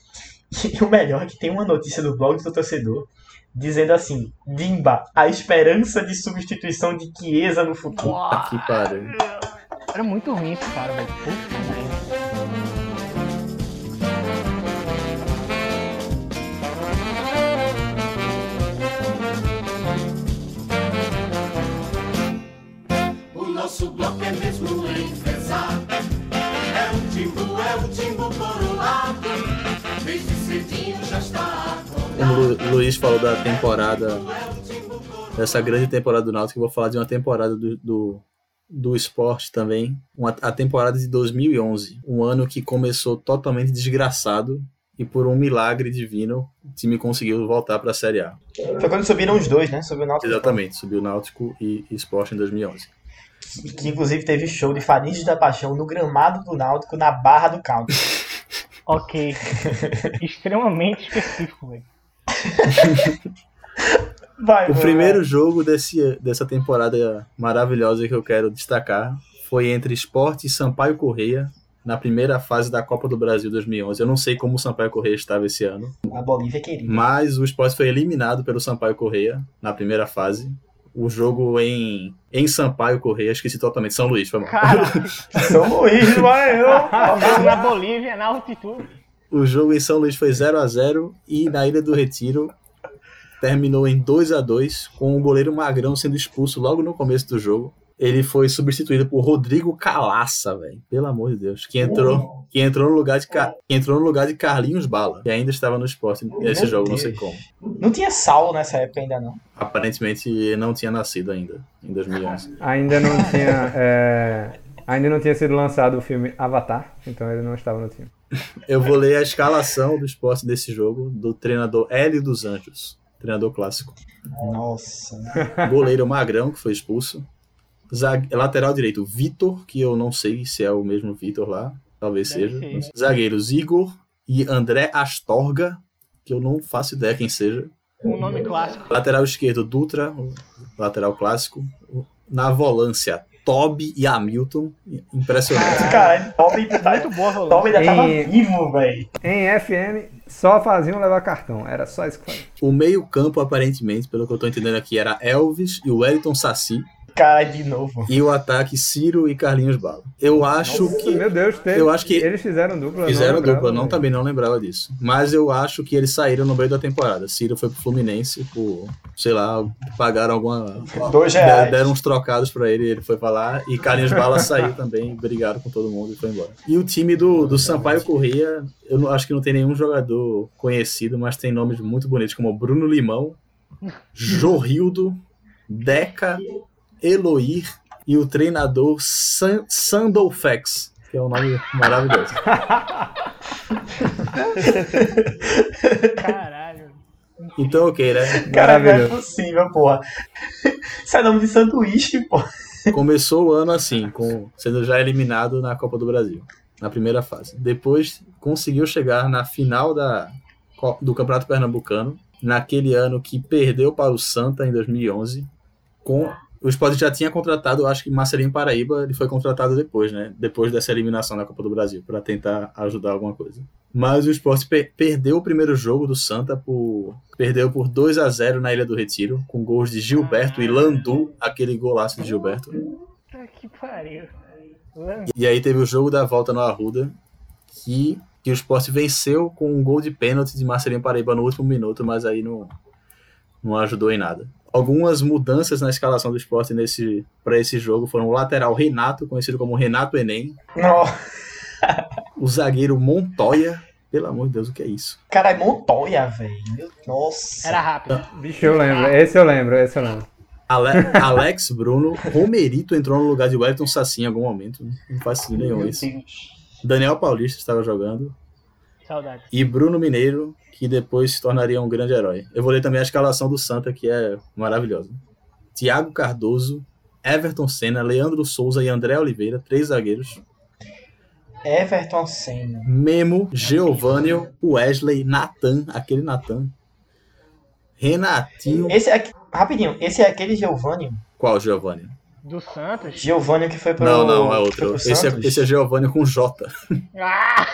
B: E o melhor é que tem uma notícia do blog do torcedor dizendo assim: Dimba, a esperança de substituição de Chiesa no futuro.
C: Que pariu.
H: Era muito ruim esse cara, velho.
J: Nosso bloco é mesmo enfesado. É um timbo, é um timbo coroado. Desde cedinho já está
C: Como o Lu- Luiz falou da temporada, dessa grande temporada do Náutico, eu vou falar de uma temporada do, do, do esporte também. Uma, a temporada de 2011. Um ano que começou totalmente desgraçado e por um milagre divino o time conseguiu voltar para a Série A.
B: Foi quando subiram os dois, né? Subiu o Náutico.
C: Exatamente, subiu Náutico e e Esporte em 2011.
B: Que, que inclusive teve show de Faringe da Paixão no gramado do Náutico na Barra do Caldo. *laughs*
H: Ok. Extremamente específico, velho. *laughs*
B: Vai,
C: O
B: vai,
C: primeiro jogo desse, dessa temporada maravilhosa que eu quero destacar foi entre Sport e Sampaio Correia, na primeira fase da Copa do Brasil 2011. Eu não sei como o Sampaio Correia estava esse ano,
B: vai. A Bolívia é querida.
C: mas o Sport foi eliminado pelo Sampaio Correia na primeira fase. O jogo em, em Sampaio Correia, esqueci totalmente, São Luís, foi mal.
H: Caralho. *laughs*
B: São Luís, vai eu.
H: Jogando na Bolívia, na altitude.
C: O jogo em São Luís foi 0 a 0 e na Ilha do Retiro terminou em 2 a 2 com o goleiro Magrão sendo expulso logo no começo do jogo. Ele foi substituído por Rodrigo Calaça, velho. Pelo amor de Deus. Que entrou, que entrou no lugar de Ca- que entrou no lugar de Carlinhos Bala, que ainda estava no esporte nesse
B: Meu
C: jogo, não
B: Deus.
C: sei como.
B: Não tinha Saulo nessa época ainda, não.
C: Aparentemente não tinha nascido ainda, em 2011. *laughs*
E: Ainda não tinha. é, ainda não tinha sido lançado o filme Avatar, então ele não estava no time.
C: Eu vou ler a escalação do esporte desse jogo do treinador Hélio dos Anjos, treinador clássico.
B: Nossa.
C: Goleiro Magrão, que foi expulso. Zague- Lateral direito, Vitor, que eu não sei se é o mesmo Vitor lá, talvez
H: Deve
C: seja.
H: ser.
C: Zagueiros Igor e André Astorga, que eu não faço ideia quem seja.
H: Um nome clássico.
C: Lateral esquerdo, Dutra, lateral clássico. Na volância, Toby e Hamilton. Impressionante.
B: Caralho, Toby tá,
H: Muito boa, Rolando.
B: Toby ainda tava
E: Em-
B: vivo, velho.
E: Em FM, só faziam levar cartão. Era só isso que fazia.
C: O meio-campo, aparentemente, pelo que eu tô entendendo aqui, era Elvis e o Wellington Saci.
B: Caralho, de novo.
C: E o ataque, Ciro e Carlinhos Bala. Eu acho
E: Nossa,
C: que.
E: meu Deus, teve,
C: eu acho que-
E: eles fizeram dupla.
C: Fizeram
E: não
C: dupla, não também não lembrava disso. Mas eu acho que eles saíram no meio da temporada. Ciro foi pro Fluminense por, sei lá, pagaram alguma.
B: Dois
C: deram-
B: reais.
C: Deram uns trocados pra ele, ele foi pra lá. E Carlinhos Bala saiu *laughs* também, brigaram com todo mundo e foi embora. E o time do, do Sampaio Corrêa, eu não, acho que não tem nenhum jogador conhecido, mas tem nomes muito bonitos, como Bruno Limão, *laughs* Jorrildo, Deca, Eloir e o treinador San, Sandolfex, que é um nome maravilhoso.
H: Caralho.
C: Então, ok, né?
B: Cara, não é possível, porra. Isso é nome de sanduíche, porra.
C: Começou o ano assim, com sendo já eliminado na Copa do Brasil, na primeira fase. Depois conseguiu chegar na final da, do Campeonato Pernambucano, naquele ano que perdeu para o Santa em 2011. Com, o Sport já tinha contratado, acho que Marcelinho Paraíba, ele foi contratado depois, né? Depois dessa eliminação na Copa do Brasil, para tentar ajudar alguma coisa. Mas o Sport pe- perdeu o primeiro jogo do Santa por. Perdeu por 2 a 0 na Ilha do Retiro, com gols de Gilberto e Landu, aquele golaço de Gilberto.
H: Puta que pariu. Lan-
C: E aí teve o jogo da volta no Arruda, que, que o Sport venceu com um gol de pênalti de Marcelinho Paraíba no último minuto, mas aí não, não ajudou em nada. Algumas mudanças na escalação do Sport nesse para esse jogo foram o lateral Renato, conhecido como Renato Enem,
B: Não.
C: o zagueiro Montoya, pelo amor de Deus, o que é isso?
B: Caralho, Montoya, velho. Nossa.
H: Era rápido.
E: Bicho, eu lembro. Esse eu lembro, esse eu lembro.
C: Ale- Alex Bruno, Romerito entrou no lugar de Wellington Sassi em algum momento, não faz sentido nenhum isso.
B: Deus.
C: Daniel Paulista estava jogando,
H: Saudade.
C: e Bruno Mineiro, que depois se tornaria um grande herói. Eu vou ler também a escalação do Santa, que é maravilhosa. Tiago Cardoso, Everton Senna, Leandro Souza e André Oliveira, três zagueiros.
B: Everton Senna.
C: Memo, Geovânio, Wesley, Natan, aquele Natan. Renatinho.
B: Esse é. Rapidinho, esse é aquele Giovanni.
C: Qual Geovânio?
H: Do Santos?
B: Giovanni que foi pro.
C: Não, não, é outro. Esse é, esse é Geovânio com J.
H: Ah!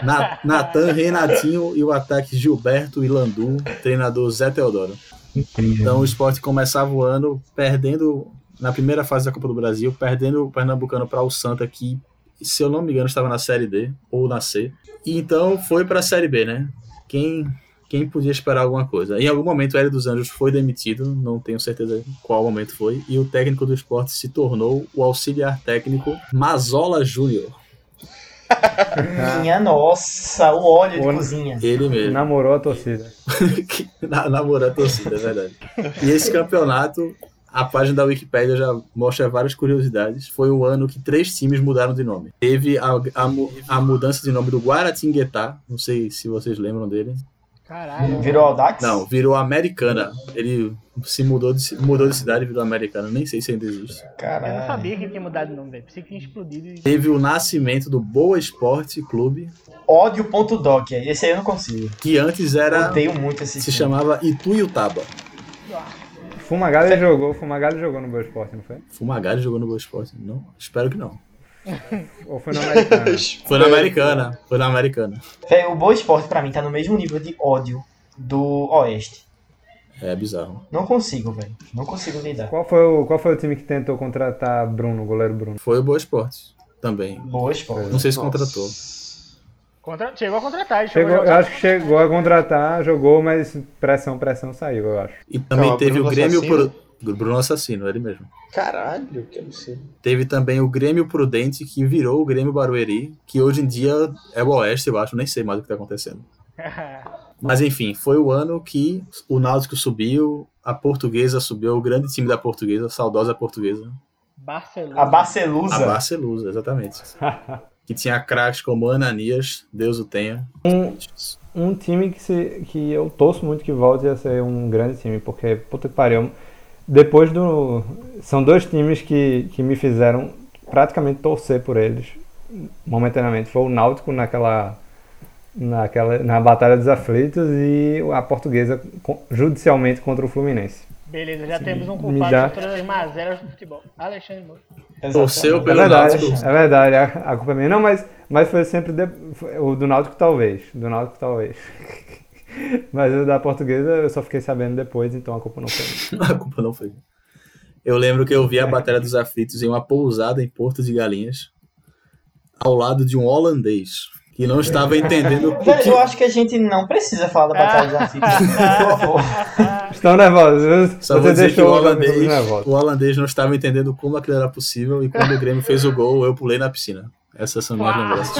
H: *laughs*
C: Na- Natan, Renatinho e o ataque Gilberto e Landu, treinador Zé Teodoro.
B: Incrível.
C: Então o esporte começava o ano perdendo na primeira fase da Copa do Brasil, perdendo o Pernambucano para o Santa, que, se eu não me engano, estava na Série D ou na C. E então foi para a Série B, né? Quem, quem podia esperar alguma coisa? Em algum momento o Hélio dos Anjos foi demitido, não tenho certeza qual momento foi, e o técnico do esporte se tornou o auxiliar técnico Mazola Júnior.
B: Minha nossa, o óleo de
E: O-
B: cozinha.
C: Ele mesmo.
E: Namorou a torcida.
C: que *laughs* na, namorando a torcida, é verdade. E esse campeonato, a página da Wikipédia já mostra várias curiosidades. Foi o ano que três times mudaram de nome. Teve a, a, a mudança de nome do Guaratinguetá, não sei se vocês lembram dele.
H: Caralho.
B: Virou Audax?
C: Não, virou Americana. Ele se mudou de, mudou de cidade e virou Americana. Nem sei se ainda existe.
H: Eu não
B: Caralho.
H: sabia que tinha mudado de nome, velho. Pensei que tinha explodido. e-
C: Teve o nascimento do Boa Esporte Clube,
B: Ódio.doc. Esse aí eu não consigo.
C: que antes
B: Eu
C: era
B: odeio muito esse
C: se
B: time.
C: chamava Ituiutaba.
E: Fumagalli jogou, Fumagalli jogou no Boa Esporte, não foi?
C: Fumagalli jogou no Boa Esporte. Não, espero que não.
E: Ou foi no Americano? *laughs*
C: Foi na Americana. Foi na Americana.
B: Véi, o Boa Esporte pra mim tá no mesmo nível de ódio do Oeste.
C: É bizarro.
B: Não consigo, velho. Não consigo lidar.
E: qual, foi o, qual foi o time que tentou contratar Bruno, o goleiro Bruno?
C: Foi o Boa Esporte também.
B: Boa Esporte.
C: Não sei se
B: Nossa.
C: contratou.
H: Contra... Chegou a contratar.
E: Chegou,
H: a
E: eu acho que chegou a contratar, jogou, mas pressão, pressão saiu, eu acho.
C: E também
D: Não,
C: teve o
D: Bruno
C: Grêmio
D: Assassino.
C: Bruno Assassino, ele mesmo.
D: Caralho, que absurdo.
C: Teve também o Grêmio Prudente, que virou o Grêmio Barueri, que hoje em dia é o Oeste, eu acho, nem sei mais o que tá acontecendo. *laughs* Mas enfim, foi o ano que o Náutico subiu, a Portuguesa subiu, o grande time da Portuguesa, a saudosa Portuguesa.
H: Barcelona.
B: A Barcelusa.
C: A Barcelusa, exatamente. *laughs* que tinha craques como Ananias, Deus o tenha.
E: Um time que, se, que eu torço muito que volte a ser um grande time, porque, puta que pariu, depois do... São dois times que, que me fizeram praticamente torcer por eles, momentaneamente. Foi o Náutico naquela... Naquela, na Batalha dos Aflitos e a portuguesa judicialmente contra o Fluminense.
H: Beleza, já temos um culpado
E: dá-
H: de todas as mazelas do futebol. Alexandre Moura.
C: Torceu
E: É
C: pelo
E: verdade,
C: Náutico.
E: é verdade, a, a culpa é minha. Não, mas, mas foi sempre de- foi- o do Náutico talvez, do Náutico talvez. *laughs* *laughs* mas o da portuguesa eu só fiquei sabendo depois, então a culpa não foi minha. *laughs*
C: A culpa não foi. Eu lembro que eu vi a Batalha dos Aflitos em uma pousada em Porto de Galinhas, ao lado de um holandês, que não estava entendendo que...
B: eu acho que a gente não precisa falar da Batalha dos Aflitos. Por favor. *laughs*
E: Estão nervosos,
C: Só
E: você
C: vou dizer que o holandês, o holandês não estava entendendo como aquilo era possível e quando o Grêmio fez o gol, eu pulei na piscina. Essas são minhas lembranças.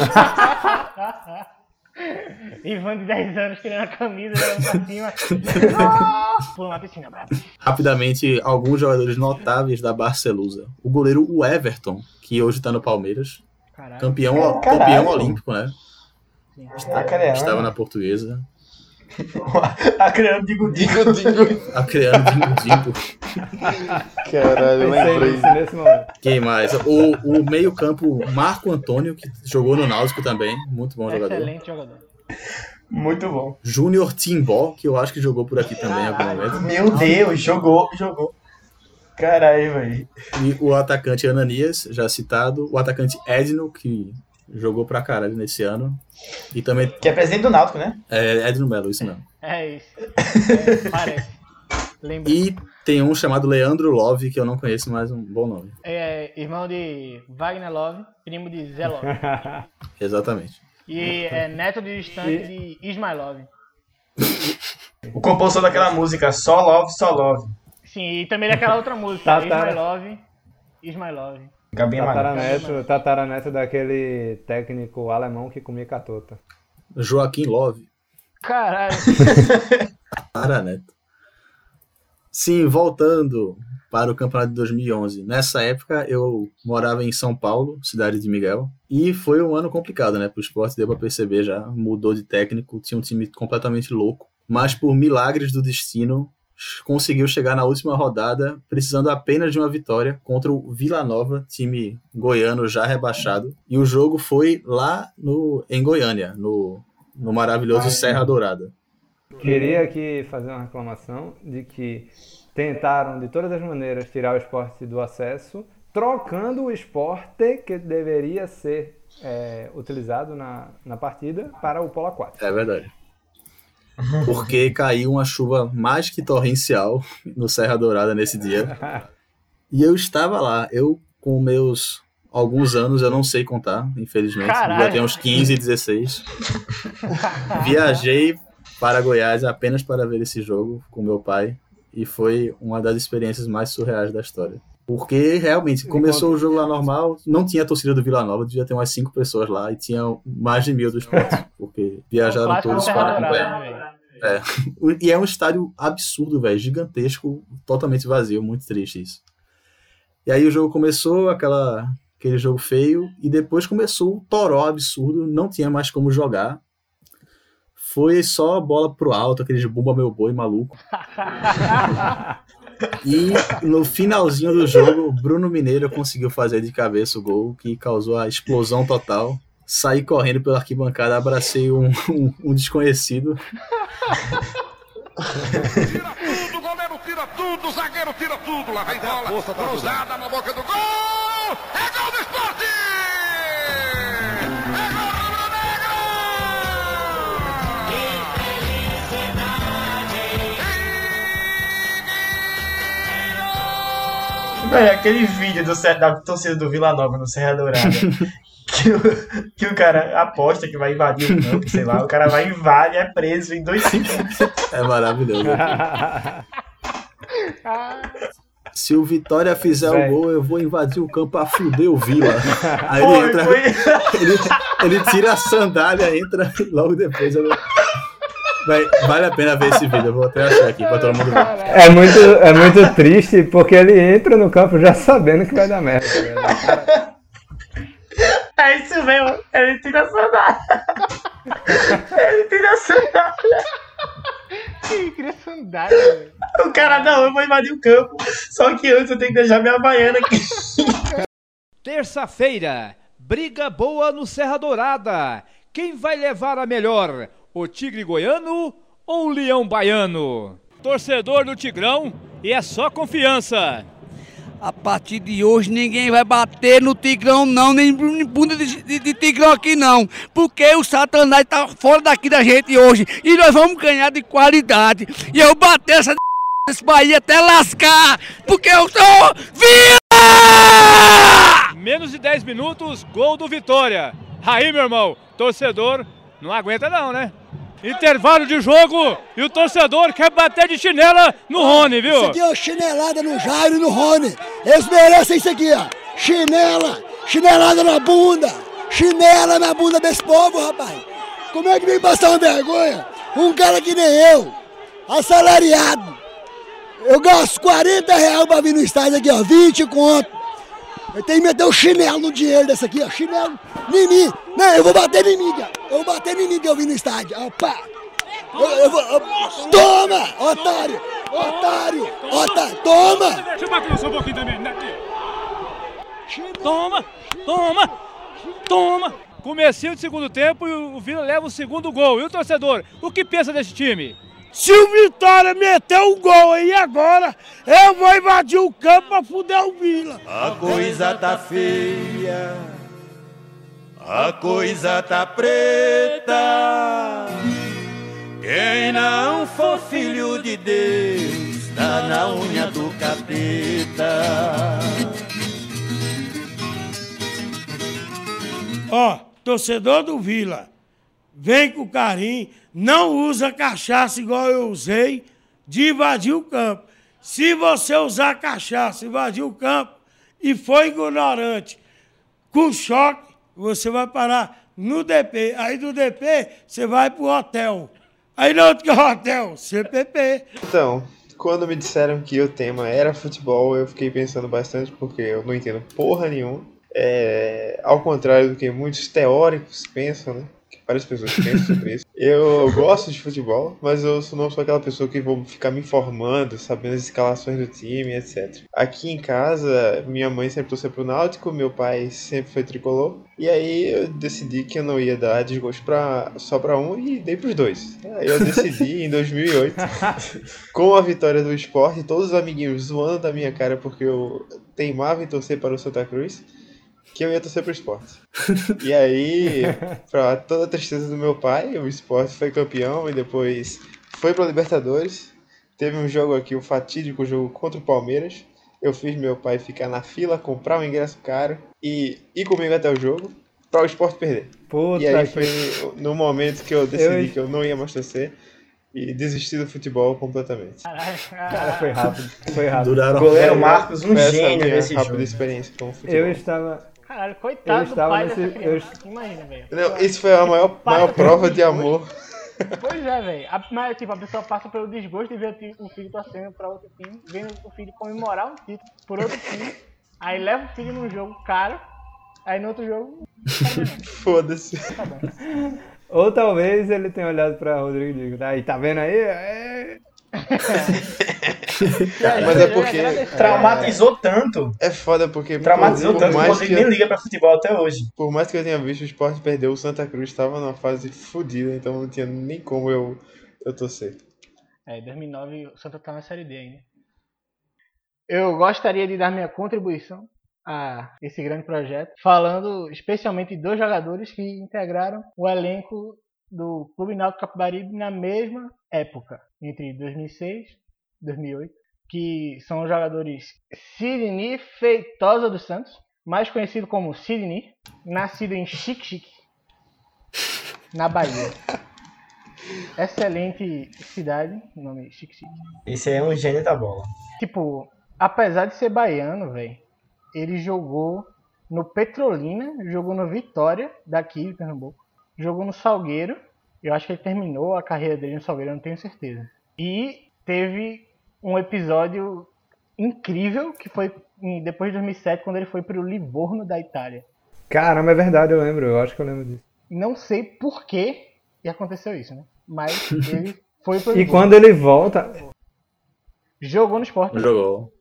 H: Ivan de 10 anos tirando a camisa, pra *laughs* cima. *laughs* Pulando na piscina, bravo.
C: Rapidamente, alguns jogadores notáveis da Barcelusa. O goleiro o Everton, que hoje está no Palmeiras.
H: Caralho.
C: Campeão,
B: Caralho.
C: campeão olímpico, né?
B: Acreano.
C: Estava na portuguesa. *laughs*
B: Acreano, digo, digo.
C: Acreano Dingo
D: Caralho, eu lembrei.
E: nisso nesse momento.
C: Quem mais? O, o meio-campo Marco Antônio, que jogou no Náutico também. Muito bom jogador.
H: Excelente jogador.
B: Muito bom.
C: Júnior Timbó, que eu acho que jogou por aqui também em algum momento.
B: Meu Deus, jogou, jogou. Caralho, velho.
C: E o atacante Ananias, já citado. O atacante Edno, que jogou pra caralho nesse ano. E também
B: Que é presidente do Náutico, né?
C: é Edno Melo, isso mesmo. *laughs*
H: É isso. É, *laughs* parece. Lembra.
C: E tem um chamado Leandro Love, que eu não conheço, mas um bom nome.
H: É irmão de Wagner Love, primo de Zé Love. *laughs*
C: Exatamente.
H: E é neto de distante de Ismael Love.
B: O compositor daquela música, Só Love, Só Love.
H: Sim, e também daquela outra música,
E: Tatara.
H: Ismael Love. Ismael Love.
B: Gabinha Magalhães.
E: Tataraneto, tataraneto daquele técnico alemão que comia catota.
C: Joaquim Love.
H: Caralho. *laughs*
C: Para, Neto. Sim, voltando para o campeonato de 2011. Nessa época eu morava em São Paulo, cidade de Miguel, e foi um ano complicado, né? Para o esporte deu para perceber já, mudou de técnico, tinha um time completamente louco, mas por milagres do destino conseguiu chegar na última rodada, precisando apenas de uma vitória contra o Vila Nova, time goiano já rebaixado, e o jogo foi lá no em Goiânia, no no maravilhoso Serra Dourada.
E: Queria aqui fazer uma reclamação de que tentaram de todas as maneiras tirar o esporte do acesso, trocando o esporte que deveria ser é, utilizado na, na partida para o polo aquático.
C: É verdade. Porque caiu uma chuva mais que torrencial no Serra Dourada nesse dia. E eu estava lá, eu com meus alguns anos, eu não sei contar, infelizmente.
H: Caralho.
C: Já tenho uns 15, 16. Viajei para Goiás apenas para ver esse jogo com meu pai. E foi uma das experiências mais surreais da história. Porque realmente começou o jogo lá normal, não tinha torcida do Vila Nova, devia ter umas cinco pessoas lá e tinha mais de mil do esporte, porque viajaram todos
H: do
C: para acompanhar. O- *laughs* E é um estádio absurdo, velho, gigantesco, totalmente vazio, muito triste isso. E aí o jogo começou, aquela, aquele jogo feio, e depois começou o toró absurdo, não tinha mais como jogar. Foi só bola pro alto, aquele de bumba meu boi maluco. *laughs* E no finalzinho do jogo, o Bruno Mineiro conseguiu fazer de cabeça o gol, que causou a explosão total. Saí correndo pela arquibancada, abracei um, um- um desconhecido.
I: Tira tudo, o goleiro tira tudo, zagueiro tira tudo. Lá vem bola, cruzada na boca do gol. É gol do esporte! É gol
B: Velho, aquele vídeo do, da torcida do Vila Nova no Serra Dourada. *laughs* que, o, que o cara aposta que vai invadir o campo, sei lá. O cara vai invade, é preso em dois segundos. *laughs*
C: É maravilhoso. *laughs* Se o Vitória fizer o gol, eu vou invadir o campo pra fuder o Vila. *laughs* Aí
B: Foi,
C: ele entra,
B: foi.
C: ele, ele tira a sandália, entra e logo depois. Eu... Véi, vale a pena ver esse vídeo, eu vou até achar aqui pra todo mundo ver.
E: É muito, é muito triste porque ele entra no campo já sabendo que vai dar merda. velho.
B: É isso mesmo. Ele tira a sandália. Ele tira a sandália.
H: Ih, queria sandália, velho.
B: O cara, não, eu vou invadir o campo. Só que antes eu tenho que deixar minha baiana aqui.
K: Terça-feira, briga boa no Serra Dourada. Quem vai levar a melhor? O Tigre Goiano ou o Leão Baiano? Torcedor do Tigrão e é só confiança.
L: A partir de hoje ninguém vai bater no Tigrão não, nem em bunda de, de- de Tigrão aqui não. Porque o Satanás tá fora daqui da gente hoje. E nós vamos ganhar de qualidade. E eu bater essa desse Bahia até lascar. Porque eu sou Vila!
K: Menos de 10 minutos, gol do Vitória. Aí, meu irmão, torcedor não aguenta não, né? Intervalo de jogo e o torcedor quer bater de chinela no Rony, viu?
M: Isso aqui, ó, chinelada no Jairo e no Rony. Eles merecem isso aqui, ó. Chinela, chinelada na bunda. Chinela na bunda desse povo, rapaz. Como é que vem passar uma vergonha? Um cara que nem eu, assalariado. Eu gasto 40 reais pra vir no estádio aqui, ó, 20 conto. Eu tenho que meter o chinelo no dinheiro desse aqui, ó, chinelo em mim. Não, eu vou bater em mim, cara. Eu vou bater em mim que eu vim no estádio. Pá. Eu, eu vou, eu- toma, otário, otário, otário, toma.
K: Deixa eu bater só um pouquinho também. né? Toma, toma, toma. Comecinho de segundo tempo e o Vila leva o segundo gol. E o torcedor, o que pensa desse time?
N: Se o Vitória meter o gol aí agora, eu vou invadir o campo pra fuder o Vila.
J: A coisa tá feia, a coisa tá preta. Quem não for filho de Deus, tá na unha do capeta.
N: Ó, torcedor do Vila, vem com carinho, não usa cachaça igual eu usei de invadir o campo. Se você usar cachaça, invadir o campo e for ignorante, com choque, você vai parar no DP. Aí do DP, você vai pro hotel. Aí no outro *laughs* hotel, CPP.
D: Então, quando me disseram que o tema era futebol, eu fiquei pensando bastante porque eu não entendo porra nenhuma. É, ao contrário do que muitos teóricos pensam, né? Várias pessoas pensam sobre isso. Eu gosto de futebol, mas eu não sou aquela pessoa que vou ficar me informando, sabendo as escalações do time, etc. Aqui em casa, minha mãe sempre torceu pro Náutico, meu pai sempre foi tricolor. E aí eu decidi que eu não ia dar desgosto pra, só pra um e dei pros dois. Aí eu decidi em *laughs* 2008 *laughs* com a vitória do esporte, todos os amiguinhos zoando da minha cara porque eu teimava em torcer para o Santa Cruz, que eu ia torcer para o esporte. E aí, para toda a tristeza do meu pai, o esporte foi campeão e depois foi para Libertadores. Teve um jogo aqui, o fatídico jogo contra o Palmeiras. Eu fiz meu pai ficar na fila, comprar um ingresso caro e ir comigo até o jogo para o esporte perder.
E: Puta
D: e aí foi no momento que eu decidi
E: Eu-
D: que eu não ia mais torcer e desisti do futebol completamente.
E: Cara, foi rápido. Foi rápido.
C: Duraram-
B: Goleiro Marcos, um gênio nesse
D: rápida
B: jogo.
D: experiência com o futebol.
E: Eu estava.
H: Caralho, coitado
E: Eu
H: do
E: estava
H: pai
E: nesse-
H: dessa
E: eu-
H: criança. Imagina, velho.
D: Não, isso foi a maior, maior prova de amor.
H: Pois é, velho. A- Mas, tipo, a pessoa passa pelo desgosto de ver o filho torcendo pra outro time, vendo o filho comemorar um título por outro time, aí leva o filho num jogo caro, aí no outro jogo. *laughs*
D: Foda-se.
E: Ou talvez ele tenha olhado pra Rodrigo e digo, aí, tá vendo aí? É... *laughs*
D: Mas é porque.
B: Traumatizou tanto.
D: É foda porque.
B: Traumatizou
D: por
B: tanto que o
D: mais
B: Rodrigo
D: que
B: nem liga pra futebol até hoje.
D: Por mais que eu tenha visto o esporte perder, o Santa Cruz estava numa fase fodida, então não tinha nem como eu, eu torcer.
H: É, em 2009 o Santa tá na Série D ainda. Eu gostaria de dar minha contribuição a esse grande projeto, falando especialmente de dois jogadores que integraram o elenco do Clube Náutico Capibaribe na mesma época, entre 2006 e 2008, que são os jogadores Sidney Feitosa dos Santos, mais conhecido como Sidney, nascido em Xique-Xique, na Bahia. *laughs* Excelente cidade, nome Xique-Xique.
B: Esse aí é um gênio da bola.
H: Tipo, apesar de ser baiano, velho, ele jogou no Petrolina, jogou no Vitória, daqui de Pernambuco, jogou no Salgueiro. Eu acho que ele terminou a carreira dele no Salgueiro, eu não tenho certeza. E teve um episódio incrível que foi depois de 2007, quando ele foi pro Livorno da Itália.
E: Caramba, é verdade, eu lembro. Eu acho que eu lembro disso.
H: Não sei por que e aconteceu isso, né? Mas *laughs* ele foi pro
E: E
H: Livorno.
E: quando ele volta.
H: Jogou no esporte.
C: Jogou.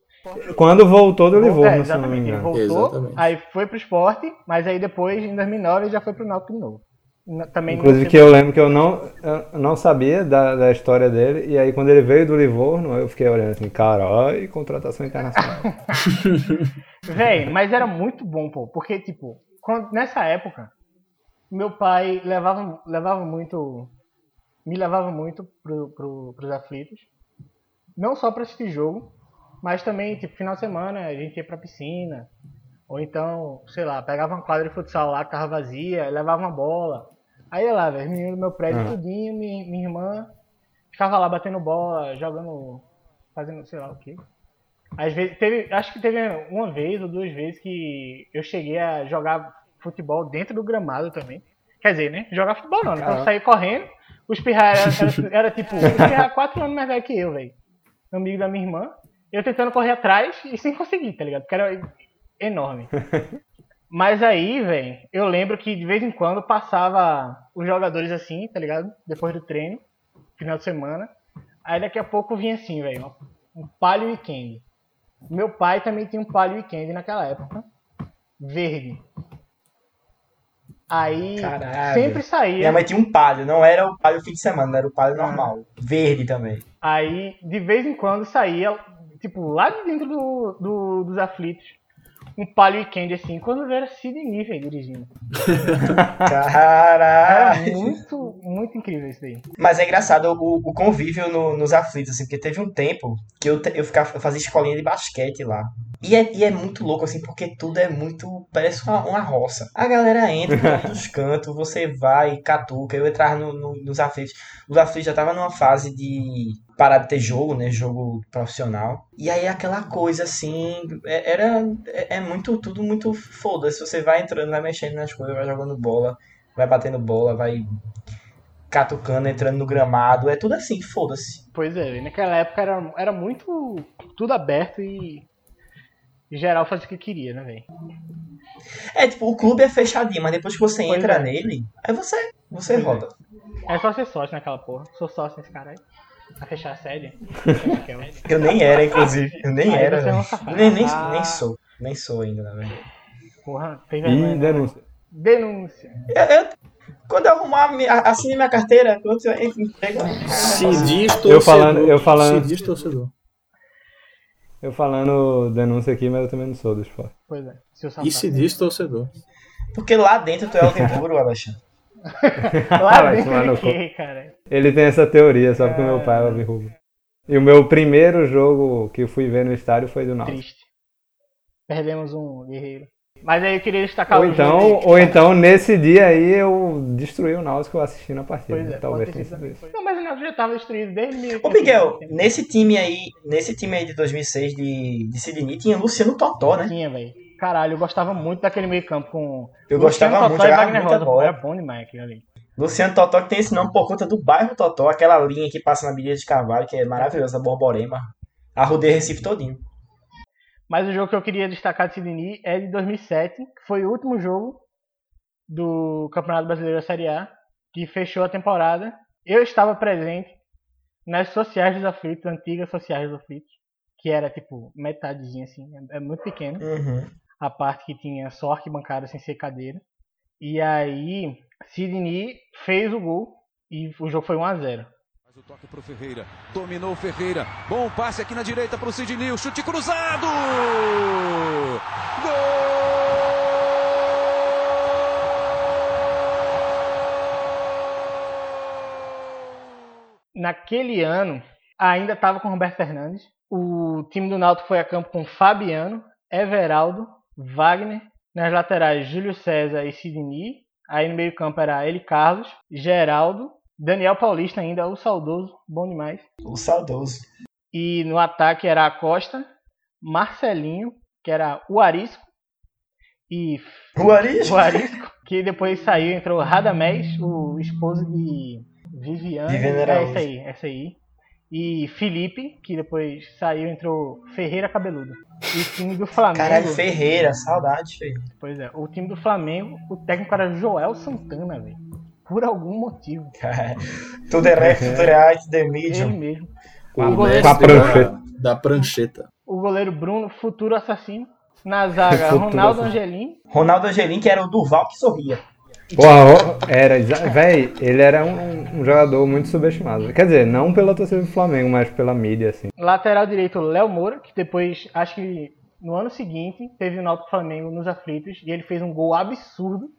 E: Quando voltou do
H: É,
E: Livorno, se eu não me
H: exatamente. Ele
E: engano.
H: voltou, aí foi pro esporte, mas aí depois, em 2009, ele já foi pro Náutico de novo. Também
E: Inclusive que eu lembro que eu não, eu não sabia da, da história dele, e aí quando ele veio do Livorno, eu fiquei olhando assim, caralho, contratação internacional. *laughs*
H: Véi, mas era muito bom, pô. Porque, tipo, quando- nessa época, meu pai levava, levava muito. Me levava muito pro, pro, pros aflitos. Não só pra assistir jogo, mas também, tipo, final de semana a gente ia pra piscina. Ou então, sei lá, pegava uma quadra de futsal lá que tava vazia, levava uma bola. Aí lá, velho, os meninos do meu prédio,
E: Ah.
H: tudinho, minha, minha irmã ficava lá batendo bola, jogando, fazendo sei lá o quê. Às vezes, teve, acho que teve uma vez ou duas vezes que eu cheguei a jogar futebol dentro do gramado também. Quer dizer, né? Jogar futebol não, né? Então eu saí correndo, o Espirrar era, era, *laughs* era tipo, o Espirrar quatro anos mais velho que eu, velho. Amigo da minha irmã. Eu tentando correr atrás e sem conseguir, tá ligado? Porque era enorme. *laughs* Mas aí, velho, eu lembro que de vez em quando passava os jogadores assim, tá ligado? Depois do treino, final de semana. Aí daqui a pouco vinha assim, velho, um palio weekend. Meu pai também tinha um palio weekend naquela época. Verde. Aí
B: Caralho.
H: sempre saía.
B: Minha mãe tinha um palio, não era o palio fim de semana, era o palio normal. Verde também.
H: Aí, de vez em quando, saía, tipo, lá de dentro do, do- dos aflitos, um palio weekend, assim, quando eu era Sidney, velho, dirigindo. *laughs* Era
B: Caralho.
H: muito, muito incrível isso daí.
B: Mas é engraçado o, o convívio no- nos aflitos, assim, porque teve um tempo que eu, eu, ficava, eu fazia escolinha de basquete lá. E é, e é muito louco, assim, porque tudo é muito. Parece uma, uma roça. A galera entra por todos os *laughs* cantos, você vai, catuca. Eu entrava no- no- nos aflitos. Os aflitos já estavam numa fase de parar de ter jogo, né? Jogo profissional. E aí aquela coisa assim. é- Era. É, é muito. Tudo muito foda-se. Você vai entrando, vai mexendo nas coisas, vai jogando bola, vai batendo bola, vai catucando, entrando no gramado. É tudo assim, foda-se.
H: Pois é, velho, naquela época era, era muito tudo aberto e, e geral fazia o que queria, né, velho?
B: É, tipo, o clube é fechadinho, mas depois que você
H: Pois
B: entra
H: é.
B: nele, aí você, você
H: Pois é.
B: roda.
H: É só ser sócio naquela porra. Sou sócio nesse cara aí. Pra fechar a sede.
B: Eu nem era, inclusive. Eu nem
H: Aí
B: era,
H: é
B: nem, nem,
H: Ah.
B: nem sou. Nem sou ainda, na verdade.
H: Porra, tem vergonha.
E: Ih,
H: né?
E: denúncia.
H: Denúncia.
B: Eu- eu- quando eu arrumar, assine minha carteira, quando eu emprego.
C: Se diz torcedor.
E: Eu falando, eu falando,
C: Se diz torcedor.
E: eu falando denúncia aqui, mas eu também não sou do esporte.
H: Pois é. Se
C: E se diz torcedor.
B: Porque lá dentro tu é o puro, Alexandre. *laughs*
H: Lá dentro de quê, cara?
E: Ele tem essa teoria, só porque o meu pai é alvirrubro. E o meu primeiro jogo que eu fui ver no estádio foi do Náutico.
H: Triste. Perdemos um guerreiro. Mas aí eu queria destacar
E: Ou
H: o
E: então,
H: jogo.
E: ou então, nesse dia aí, eu destruí o Náutico assistindo a partida.
H: Pois é,
E: Talvez tenha
H: sido
E: isso.
H: Não, mas o Náutico já tava destruído desde mil-
B: Ô, Miguel, nesse time aí, nesse time aí de 2006 de, de Sidney, tinha Luciano Totó, né?
H: Tinha, velho. Caralho, eu gostava muito daquele meio campo com.
B: Eu
H: Luciano
B: gostava
H: Totó
B: muito,
H: e Wagner Rosa,
B: bola.
H: Era bom demais aquilo ali.
B: Luciano Totó que tem esse nome por conta do bairro Totó, aquela linha que passa na Avenida de Carvalho, que é maravilhosa, da Borborema. Arrudei Recife todinho.
H: Mas o jogo que eu queria destacar de Sidney é de 2007, que foi o último jogo do Campeonato Brasileiro da Série A, que fechou a temporada. Eu estava presente nas sociais dos aflitos, antigas sociais dos aflitos, que era tipo metadezinha assim, é é muito pequeno.
B: Uhum.
H: A parte que tinha só arquibancada sem ser cadeira. E aí, Sidney fez o gol e o jogo foi 1 a 0
I: Faz o toque pro Ferreira. Dominou o Ferreira. Bom passe aqui na direita pro Sidney. O chute cruzado.
H: Naquele ano, ainda estava com Roberto Fernandes. O time do Náutico foi a campo com Fabiano, Everaldo, Wagner. Nas laterais, Júlio César e Sidney. Aí no meio campo era ele, Carlos, Geraldo, Daniel Paulista ainda, o saudoso, bom demais.
B: O saudoso.
H: E no ataque era a Costa, Marcelinho, que era o Arisco, e
B: O Arisco?
H: o Arisco, que depois saiu, entrou Radamés, o esposo de Viviane.
B: Viviane
H: é esse aí, esse aí. E Felipe, que depois saiu, entrou Ferreira Cabeludo. E o time do Flamengo.
B: Caralho, Ferreira, saudade, Ferreira.
H: Pois é, o time do Flamengo, o técnico era Joel Santana, velho. Por algum motivo.
B: To the left, to the right, the
H: Ele
B: medium.
H: mesmo.
C: O
H: O goleiro,
C: da, da prancheta.
H: o goleiro Bruno, futuro assassino. Na zaga, *laughs* Ronaldo. Angelim.
B: Ronaldo Angelim, que era o Duval que sorria.
E: Ó, era, véi, ele era um, um jogador muito subestimado. Quer dizer, não pela torcida do Flamengo, mas pela mídia, assim.
H: Lateral direito, Léo Moura, que depois, acho que no ano seguinte, teve o Náutico Flamengo nos aflitos. E ele fez um gol absurdo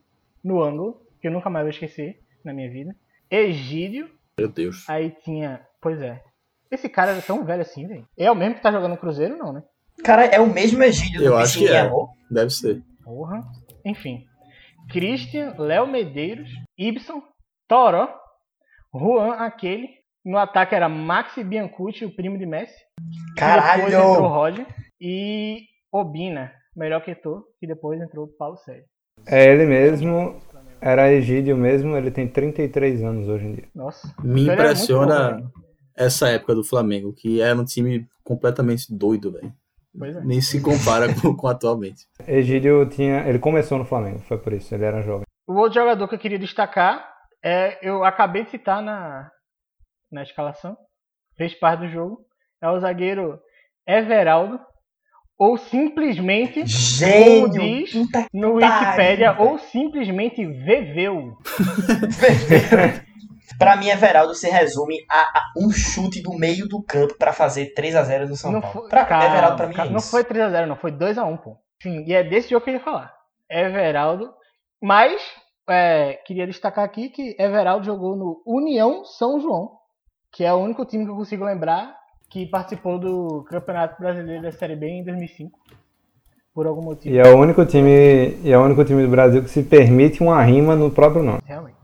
H: no ângulo, que eu nunca mais vou esquecer na minha vida. Egídio.
C: Meu Deus.
H: Aí tinha. Pois é. Esse cara era tão velho assim, velho. É o mesmo que tá jogando no Cruzeiro, não, né?
B: Cara, é o mesmo Egídio
C: Eu
B: do
C: acho que é. Deve ser.
H: Porra. Enfim. Christian, Léo Medeiros, Ibson, Toró, Juan aquele. No ataque era Maxi Biancucci, o primo de Messi.
B: Caralho!
H: Depois entrou Roger. E Obina, melhor que tu, que depois entrou o Paulo Sérgio.
E: É ele mesmo, era Egídio mesmo, ele tem 33 anos hoje em dia.
H: Nossa.
C: Me
H: Então
C: impressiona
H: velho.
C: essa época do Flamengo, que era um time completamente doido, velho.
H: É.
C: Nem se compara com, com atualmente.
E: Egídio tinha. Ele começou no Flamengo, foi por isso, ele era jovem.
H: O outro jogador que eu queria destacar é. Eu acabei de citar na, na escalação. Fez parte do jogo. É o zagueiro Everaldo. Ou simplesmente,
B: Gênio!
H: como diz no Wikipédia, ou simplesmente Veveu. *laughs* *laughs*
B: Pra mim, Everaldo se resume a, a um chute do meio do campo pra fazer 3x0 no São
H: Não
B: Paulo.
H: foi,
B: Pra,
H: calma,
B: Everaldo pra mim
H: calma,
B: é
H: não foi 3x0, não. Foi 2x1, pô. Sim, e é desse jogo que eu ia falar. Everaldo. Mas, é, queria destacar aqui que Everaldo jogou no União São João, que é o único time que eu consigo lembrar que participou do Campeonato Brasileiro da Série B em 2005. Por algum motivo.
E: E é o único time. E é o único time do Brasil que se permite uma rima no próprio nome.
H: Realmente.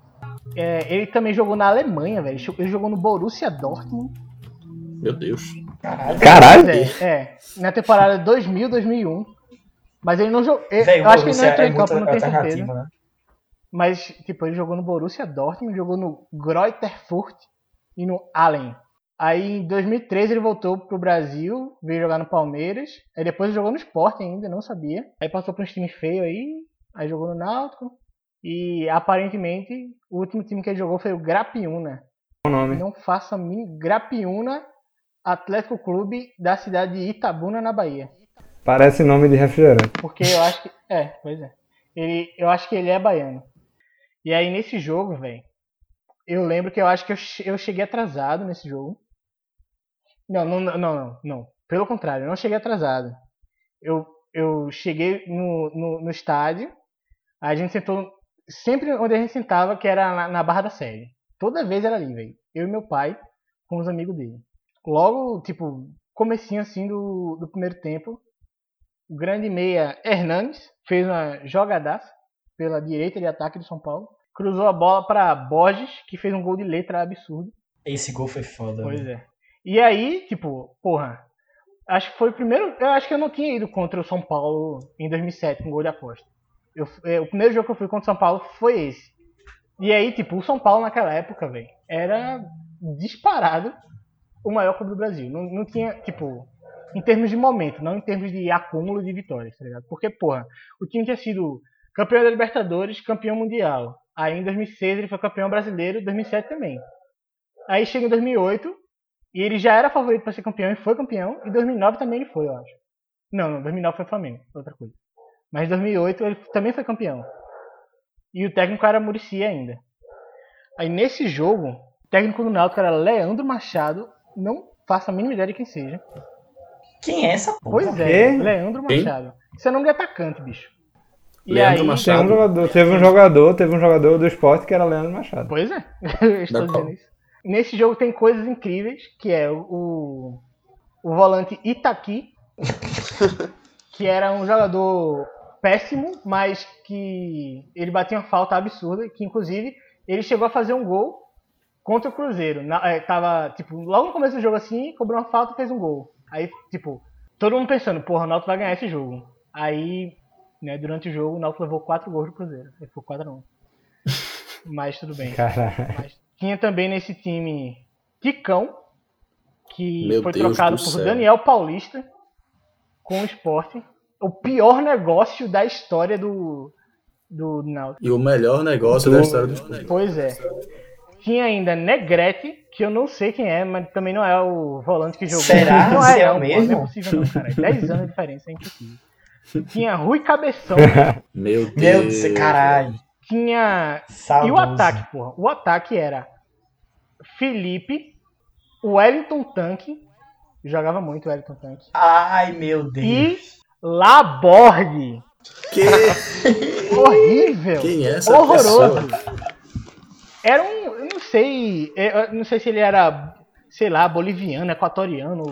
H: É, ele também jogou na Alemanha, velho. Ele jogou no Borussia Dortmund.
C: Meu Deus.
B: Caralho.
E: Caralho!
H: É, é, na temporada 2000, 2001. Mas ele não jogou. Eu, acho que ele não entrou
B: é
H: em campo, não tenho certeza.
B: né?
H: Mas, tipo, ele jogou no Borussia Dortmund, jogou no Greuther Fürth e no Allen. Aí, em 2013, ele voltou pro Brasil, veio jogar no Palmeiras. Aí depois jogou no Sport ainda, não sabia. Aí passou por uns times feios aí. Aí jogou no Náutico. E, aparentemente, o último time que ele jogou foi o Grapiúna.
E: O nome.
H: Não faça mínima... Grapiúna Atlético Clube da cidade de Itabuna, na Bahia.
E: Parece nome de refrigerante.
H: Porque eu acho que. É, pois é. Ele, eu acho que ele é baiano. E aí nesse jogo, velho. Eu lembro que eu acho que eu, eu cheguei atrasado nesse jogo. Não, não, não, não, não. Pelo contrário, eu não cheguei atrasado. Eu, eu cheguei no, no, no estádio. A gente sentou sempre onde a gente sentava, que era na, na Barra da Sede. Toda vez era ali, velho. Eu e meu pai com os amigos dele. Logo, tipo, comecinho assim do, do primeiro tempo, o grande meia Hernandes fez uma jogadaça pela direita de ataque do São Paulo. Cruzou a bola para Borges, que fez um gol de letra absurdo.
B: Esse gol foi foda.
H: Pois
B: velho.
H: é. E aí, tipo, porra, acho que foi o primeiro. Eu acho que eu não tinha ido contra o São Paulo em 2007 com gol de aposta. Eu, é, o primeiro jogo que eu fui contra o São Paulo foi esse. E aí, tipo, o São Paulo naquela época, velho, era disparado o maior clube do Brasil. Não, não tinha, tipo, em termos de momento, não em termos de acúmulo de vitórias, tá ligado? Porque, porra, o time tinha sido campeão da Libertadores, campeão mundial. Aí em 2006 ele foi campeão brasileiro, 2007 também. Aí chega em 2008 e ele já era favorito para ser campeão e foi campeão. E 2009 também ele foi, eu acho. Não, não, 2009 foi Flamengo, outra coisa. Mas em 2008 ele também foi campeão. E o técnico era Murici ainda. Aí nesse jogo, o técnico do Náutico era Leandro Machado. Não faço a mínima ideia de quem seja.
B: Quem é essa porra?
H: Pois é? Leandro
E: Quem?
H: Machado. Isso é nome de atacante, bicho. E
E: Leandro
H: aí,
E: Machado. Um jogador, teve um jogador, teve um jogador do esporte que era Leandro Machado.
H: Pois é, *laughs* eu estou
E: Da
H: dizendo
E: qual?
H: isso. Nesse jogo tem coisas incríveis, que é o, o, o volante Itaqui, *laughs* que era um jogador péssimo, mas que ele batia uma falta absurda, que inclusive ele chegou a fazer um gol contra o Cruzeiro. Na, é, tava, tipo, logo no começo do jogo assim, cobrou uma falta e fez um gol. Aí, tipo, todo mundo pensando, porra, o Náutico vai ganhar esse jogo. Aí, né, durante o jogo, o Náutico levou 4 gols do Cruzeiro. Ele ficou 4 a 1. *laughs* Mas tudo bem. Mas tinha também nesse time Ticão, que
C: Meu
H: foi
C: Deus
H: trocado
C: do
H: por
C: céu.
H: Daniel Paulista com o esporte. O pior negócio da história do, do Náutico.
C: E o melhor negócio da história do esporte.
H: Pois é. Tinha ainda Negrete, que eu não sei quem é, mas também não é o volante que jogou.
B: Será?
H: Não
B: é
H: é, não,
B: mesmo?
H: não é possível não, cara. *laughs* 10 anos de diferença, é impossível. *laughs* Tinha Rui Cabeção, *laughs*
C: Meu Deus.
B: Meu Deus, caralho.
H: tinha... E o ataque, porra? O ataque era Felipe, Wellington Tanque, jogava muito o Wellington Tanque,
B: Ai, meu Deus.
H: e Laborde.
C: Que? *laughs*
H: Horrível.
C: Quem é essa
H: Horroroso.
C: pessoa?
H: Era um. Eu não sei. Eu não sei se ele era, sei lá, boliviano, equatoriano,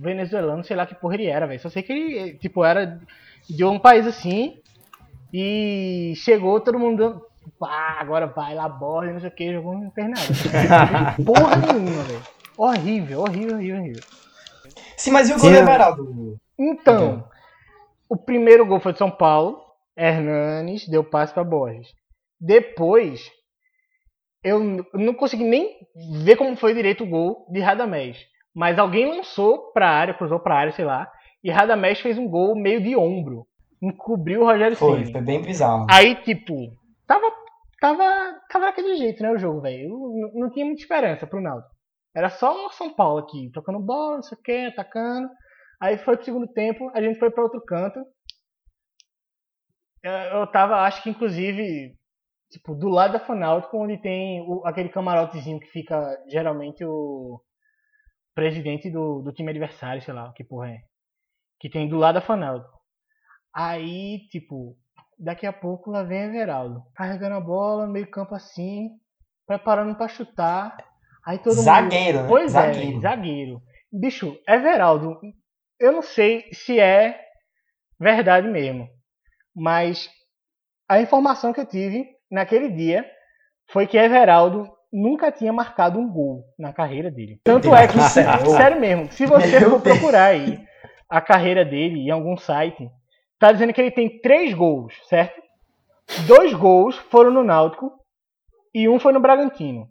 H: venezuelano, sei lá que porra ele era, velho. Só sei que ele, tipo, era de um país assim. E chegou todo mundo dando. Pá, agora vai lá, borda, não sei o que, jogou, não fez nada. *laughs* Porra nenhuma, velho. Horrível, horrível, horrível, horrível.
B: Sim, mas e o gol do
E: Tinha-
B: Everaldo?
H: Então, o primeiro gol foi de São Paulo. Hernanes deu passe para Borges. Depois, eu não consegui nem ver como foi direito o gol de Radamés. Mas alguém lançou pra área, cruzou pra área, sei lá. E Radamés fez um gol meio de ombro. Encobriu o Rogério
B: Foi,
H: Ceni.
B: foi bem bizarro.
H: Aí, tipo, tava, tava, tava daquele jeito, né, o jogo, velho. Não, não tinha muita esperança pro Náutico. Era só o São Paulo aqui, tocando bola, não sei o que, atacando. Aí foi pro segundo tempo, a gente foi pra outro canto. Eu, eu tava, acho que inclusive, tipo, do lado da Fanáutico, onde tem o- aquele camarotezinho que fica geralmente o presidente do, do time adversário, sei lá, que porra é. Que tem do lado da Fanáutico. Aí, tipo, daqui a pouco lá vem Everaldo, carregando a bola no meio campo assim, preparando pra chutar. Aí todo
B: Zagueiro,
H: mundo...
B: né?
H: Pois
B: Zagueiro.
H: é, zagueiro. Bicho, Everaldo, eu não sei se é verdade mesmo, mas a informação que eu tive naquele dia foi que Everaldo nunca tinha marcado um gol na carreira dele. Tanto é que, sério mesmo, se você for procurar aí a carreira dele em algum site, tá dizendo que ele tem três gols, certo? Dois gols foram no Náutico e um foi no Bragantino.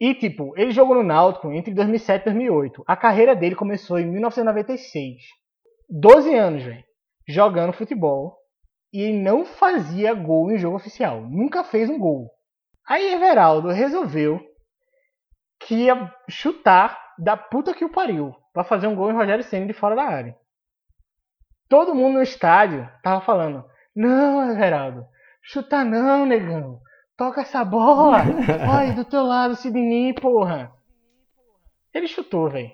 H: E, tipo, ele jogou no Náutico entre 2007 e 2008. A carreira dele começou em 1996. 12 anos, velho. Jogando futebol. E não fazia gol em jogo oficial. Nunca fez um gol. Aí Everaldo resolveu que ia chutar da puta que o pariu. Pra fazer um gol em Rogério Senna de fora da área. Todo mundo no estádio tava falando: Não, Everaldo, chuta não, negão. Toca essa bola. *laughs* Olha, do teu lado, Sidney, porra. Ele chutou, velho.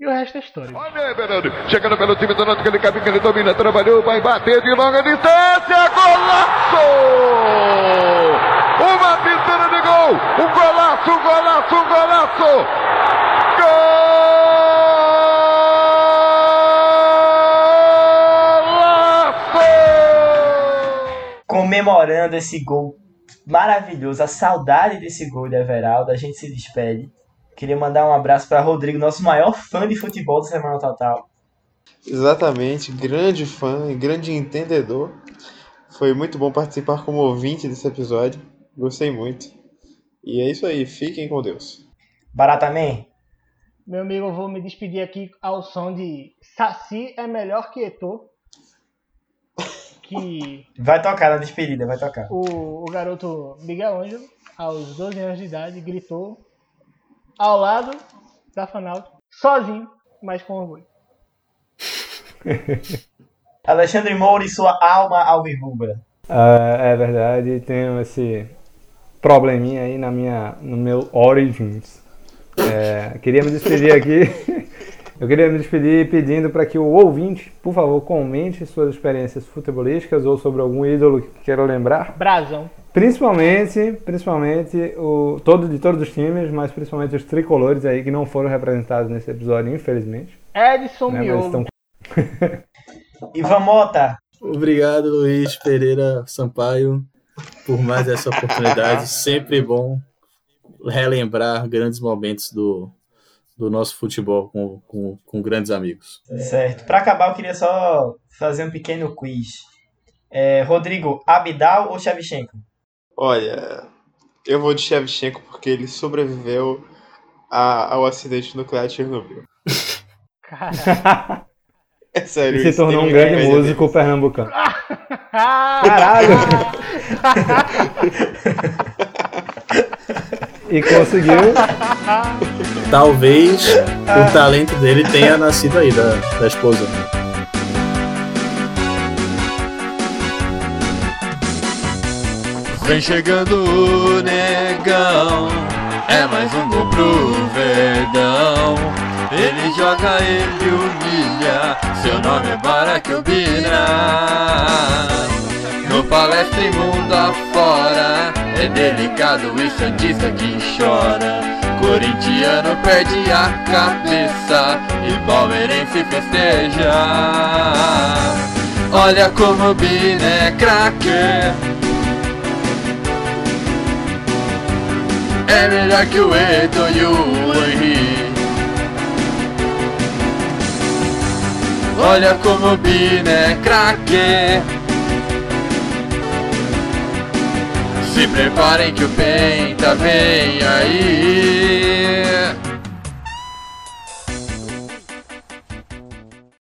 H: E o resto é história.
O: Olha, Everaldo, chegando pelo time do Náutico, ele caminha, ele domina, trabalhou, vai bater de longa distância, golaço! Uma piscina de gol, um golaço, um golaço, um golaço! Golaço!
B: Comemorando esse gol maravilhoso, a saudade desse gol de Everaldo, a gente se despede. Queria mandar um abraço para Rodrigo, nosso maior fã de futebol do Semana Total.
D: Exatamente, grande fã e grande entendedor. Foi muito bom participar como ouvinte desse episódio. Gostei muito. E é isso aí, fiquem com Deus.
B: Barata Man,
H: Meu amigo, eu vou me despedir aqui ao som de Saci é melhor que Eto'o. Que
B: vai tocar na despedida, vai tocar.
H: o, o garoto Miguel Ângelo, aos 12 anos de idade, gritou ao lado da Fanáutico, sozinho, mas com orgulho. *laughs*
B: Alexandre Moura e sua alma alvirrubra.
E: Ah, é verdade, tenho esse probleminha aí na minha, no meu Origins. É, queria me despedir aqui. *laughs* Eu queria me despedir pedindo para que o ouvinte, por favor, comente suas experiências futebolísticas ou sobre algum ídolo que queira lembrar.
H: Brasão.
E: Principalmente, principalmente o todo de todos os times, mas principalmente os tricolores aí que não foram representados nesse episódio, infelizmente.
H: Edson
E: né, mas
H: Miolo.
E: estão *laughs*
B: Ivan Mota.
C: Obrigado, Luiz Pereira Sampaio, por mais essa oportunidade. Sempre bom relembrar grandes momentos do, do nosso futebol com, com, com grandes amigos.
B: Certo. Para acabar, eu queria só fazer um pequeno quiz. É, Rodrigo, Abidal ou Shevchenko?
D: Olha, eu vou de Shevchenko porque ele sobreviveu a- ao acidente nuclear de Chernobyl. *laughs* É sério
E: E se tornou um grande músico pernambucano.
H: Caralho!
E: E conseguiu. *laughs*
C: Talvez o talento dele tenha nascido aí, da, da esposa.
P: Vem chegando o negão, é mais um gol pro Verdão. Ele joga, ele humilha, seu nome é Barack Obina. No palestra e mundo afora, é delicado e santista que chora. Corintiano perde a cabeça e palmeirense festeja. Olha como o Bina é craque. É melhor que o Eto e o Henry Olha como o Bina é craque Se preparem que o penta vem aí.